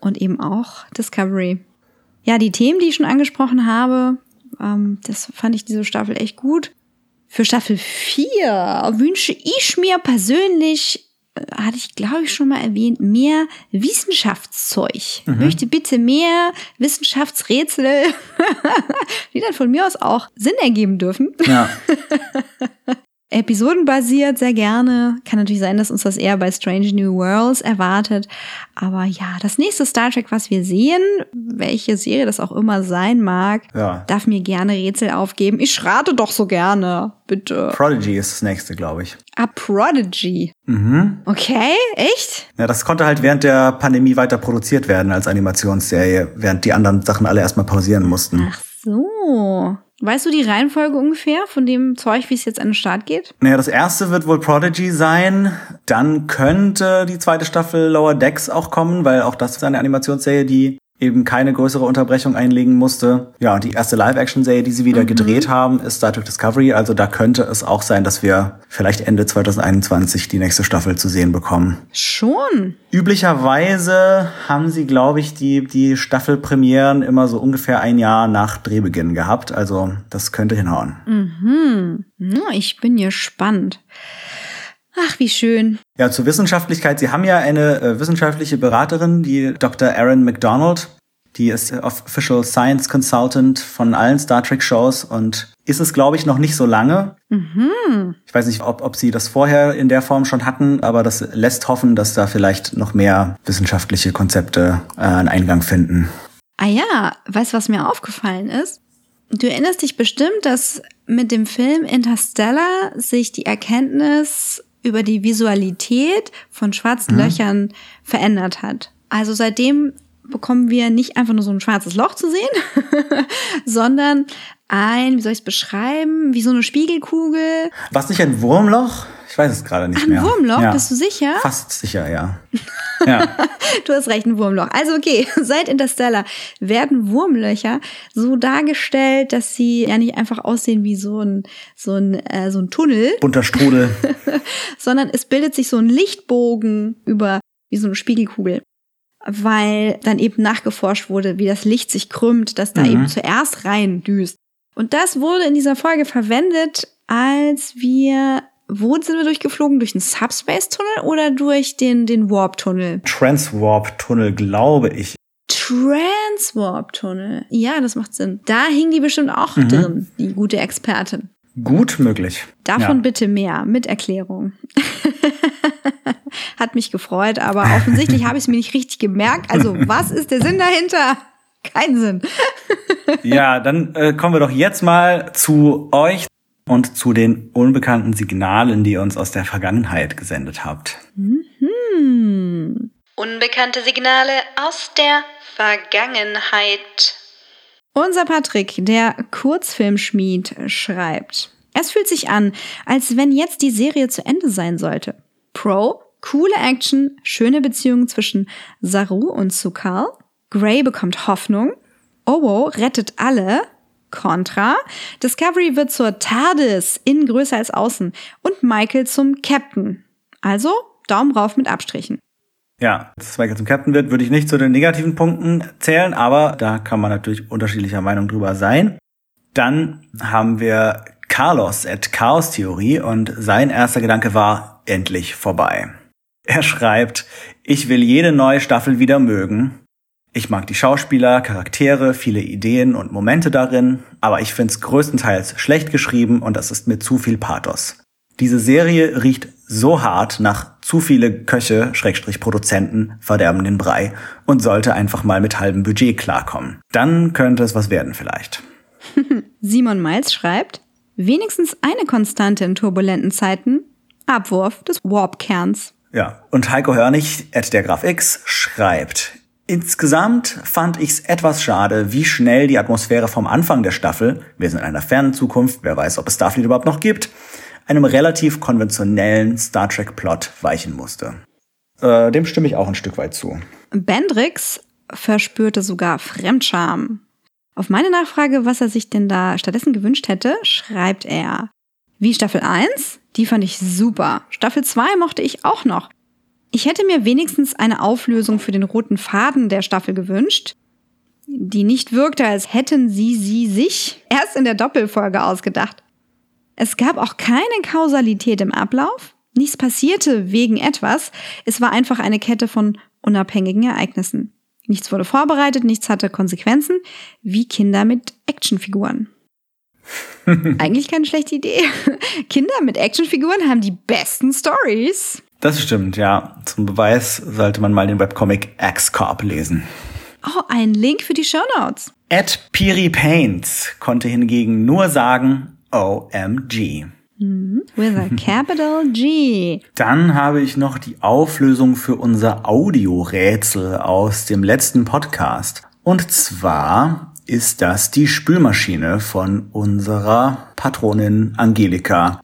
und eben auch Discovery. Ja, die Themen, die ich schon angesprochen habe, ähm, das fand ich diese Staffel echt gut. Für Staffel 4 wünsche ich mir persönlich, hatte ich glaube ich schon mal erwähnt, mehr Wissenschaftszeug. Mhm. Ich möchte bitte mehr Wissenschaftsrätsel, die dann von mir aus auch Sinn ergeben dürfen. Ja. Episodenbasiert sehr gerne. Kann natürlich sein, dass uns das eher bei Strange New Worlds erwartet. Aber ja, das nächste Star Trek, was wir sehen, welche Serie das auch immer sein mag, ja. darf mir gerne Rätsel aufgeben. Ich rate doch so gerne. Bitte. Prodigy ist das nächste, glaube ich. Ah, Prodigy. Mhm. Okay, echt? Ja, das konnte halt während der Pandemie weiter produziert werden als Animationsserie, während die anderen Sachen alle erstmal pausieren mussten. Ach so. Weißt du die Reihenfolge ungefähr von dem Zeug, wie es jetzt an den Start geht? Naja, das erste wird wohl Prodigy sein. Dann könnte die zweite Staffel Lower Decks auch kommen, weil auch das ist eine Animationsserie, die eben keine größere Unterbrechung einlegen musste. Ja, die erste Live-Action-Serie, die sie wieder mhm. gedreht haben, ist Star Trek Discovery. Also da könnte es auch sein, dass wir vielleicht Ende 2021 die nächste Staffel zu sehen bekommen. Schon. Üblicherweise haben sie, glaube ich, die, die Staffelpremieren immer so ungefähr ein Jahr nach Drehbeginn gehabt. Also das könnte hinhauen. Mhm. Ich bin gespannt. Ach, wie schön. Ja, zur Wissenschaftlichkeit. Sie haben ja eine äh, wissenschaftliche Beraterin, die Dr. Erin McDonald. Die ist Official Science Consultant von allen Star Trek Shows und ist es, glaube ich, noch nicht so lange. Mhm. Ich weiß nicht, ob, ob sie das vorher in der Form schon hatten, aber das lässt hoffen, dass da vielleicht noch mehr wissenschaftliche Konzepte äh, einen Eingang finden. Ah ja, weißt du, was mir aufgefallen ist? Du erinnerst dich bestimmt, dass mit dem Film Interstellar sich die Erkenntnis über die Visualität von schwarzen mhm. Löchern verändert hat. Also seitdem bekommen wir nicht einfach nur so ein schwarzes Loch zu sehen, sondern ein, wie soll ich es beschreiben, wie so eine Spiegelkugel. Was nicht ein Wurmloch? Ich weiß es gerade nicht ein mehr. Ein Wurmloch, ja. bist du sicher? Fast sicher, ja. ja. du hast recht, ein Wurmloch. Also okay, seit Interstellar werden Wurmlöcher so dargestellt, dass sie ja nicht einfach aussehen wie so ein so ein äh, so ein Tunnel, bunter Strudel, sondern es bildet sich so ein Lichtbogen über wie so eine Spiegelkugel weil dann eben nachgeforscht wurde, wie das Licht sich krümmt, dass da mhm. eben zuerst rein düst. Und das wurde in dieser Folge verwendet, als wir wo sind wir durchgeflogen? Durch den Subspace-Tunnel oder durch den, den Warp-Tunnel? Transwarp-Tunnel, glaube ich. Transwarp-Tunnel. Ja, das macht Sinn. Da hing die bestimmt auch mhm. drin, die gute Expertin. Gut möglich. Davon ja. bitte mehr, mit Erklärung. Hat mich gefreut, aber offensichtlich habe ich es mir nicht richtig gemerkt. Also, was ist der Sinn dahinter? Kein Sinn. ja, dann äh, kommen wir doch jetzt mal zu euch und zu den unbekannten Signalen, die ihr uns aus der Vergangenheit gesendet habt. Mhm. Unbekannte Signale aus der Vergangenheit. Unser Patrick, der Kurzfilmschmied, schreibt. Es fühlt sich an, als wenn jetzt die Serie zu Ende sein sollte. Pro, coole Action, schöne Beziehungen zwischen Saru und Sukal. Gray bekommt Hoffnung. Owo rettet alle. Contra. Discovery wird zur TARDIS, innen größer als außen. Und Michael zum Captain. Also Daumen rauf mit Abstrichen. Ja, dass Michael zum Captain wird, würde ich nicht zu den negativen Punkten zählen, aber da kann man natürlich unterschiedlicher Meinung drüber sein. Dann haben wir Carlos at Chaos Theorie und sein erster Gedanke war endlich vorbei. Er schreibt, ich will jede neue Staffel wieder mögen. Ich mag die Schauspieler, Charaktere, viele Ideen und Momente darin, aber ich find's größtenteils schlecht geschrieben und das ist mir zu viel Pathos. Diese Serie riecht so hart nach Zu viele Köche, Schrägstrich Produzenten, verderben den Brei und sollte einfach mal mit halbem Budget klarkommen. Dann könnte es was werden vielleicht. Simon Miles schreibt, wenigstens eine Konstante in turbulenten Zeiten, Abwurf des Warp-Kerns. Ja, und Heiko Hörnig, at der Graf X, schreibt, Insgesamt fand ich's etwas schade, wie schnell die Atmosphäre vom Anfang der Staffel, wir sind in einer fernen Zukunft, wer weiß, ob es Starfleet überhaupt noch gibt, einem relativ konventionellen Star Trek Plot weichen musste. Äh, dem stimme ich auch ein Stück weit zu. Bendrix verspürte sogar Fremdscham. Auf meine Nachfrage, was er sich denn da stattdessen gewünscht hätte, schreibt er, wie Staffel 1, die fand ich super. Staffel 2 mochte ich auch noch. Ich hätte mir wenigstens eine Auflösung für den roten Faden der Staffel gewünscht, die nicht wirkte, als hätten sie sie sich erst in der Doppelfolge ausgedacht. Es gab auch keine Kausalität im Ablauf, nichts passierte wegen etwas, es war einfach eine Kette von unabhängigen Ereignissen. Nichts wurde vorbereitet, nichts hatte Konsequenzen, wie Kinder mit Actionfiguren. Eigentlich keine schlechte Idee. Kinder mit Actionfiguren haben die besten Stories. Das stimmt, ja. Zum Beweis sollte man mal den Webcomic X-Corp lesen. Oh, ein Link für die Shownotes. Ed Piri Paints konnte hingegen nur sagen OMG. Mhm. With a capital G. Dann habe ich noch die Auflösung für unser Audiorätsel aus dem letzten Podcast. Und zwar ist das die Spülmaschine von unserer Patronin Angelika.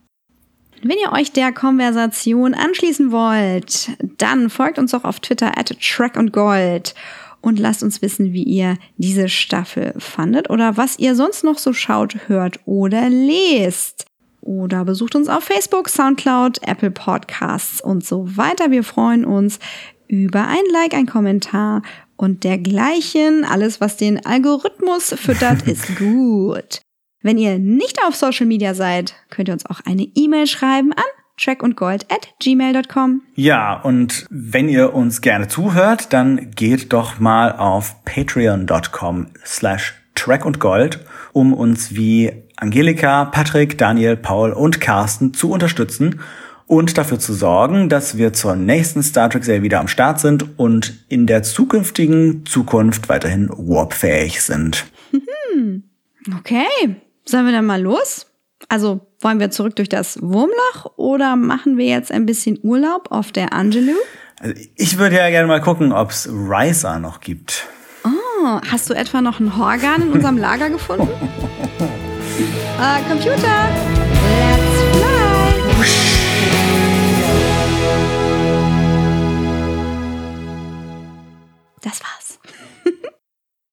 Wenn ihr euch der Konversation anschließen wollt, dann folgt uns auch auf Twitter at Track und Gold und lasst uns wissen, wie ihr diese Staffel fandet oder was ihr sonst noch so schaut, hört oder lest. Oder besucht uns auf Facebook, Soundcloud, Apple Podcasts und so weiter. Wir freuen uns über ein Like, ein Kommentar und dergleichen. Alles, was den Algorithmus füttert, ist gut. Wenn ihr nicht auf Social Media seid, könnt ihr uns auch eine E-Mail schreiben an trackundgold at gmail.com. Ja, und wenn ihr uns gerne zuhört, dann geht doch mal auf patreon.com slash trackundgold, um uns wie Angelika, Patrick, Daniel, Paul und Carsten zu unterstützen und dafür zu sorgen, dass wir zur nächsten Star Trek-Serie wieder am Start sind und in der zukünftigen Zukunft weiterhin warpfähig sind. Okay, Sollen wir dann mal los? Also wollen wir zurück durch das Wurmloch oder machen wir jetzt ein bisschen Urlaub auf der Angelou? Also ich würde ja gerne mal gucken, ob es Riser noch gibt. Oh, hast du etwa noch einen Horgan in unserem Lager gefunden? äh, Computer, let's fly! Das war's.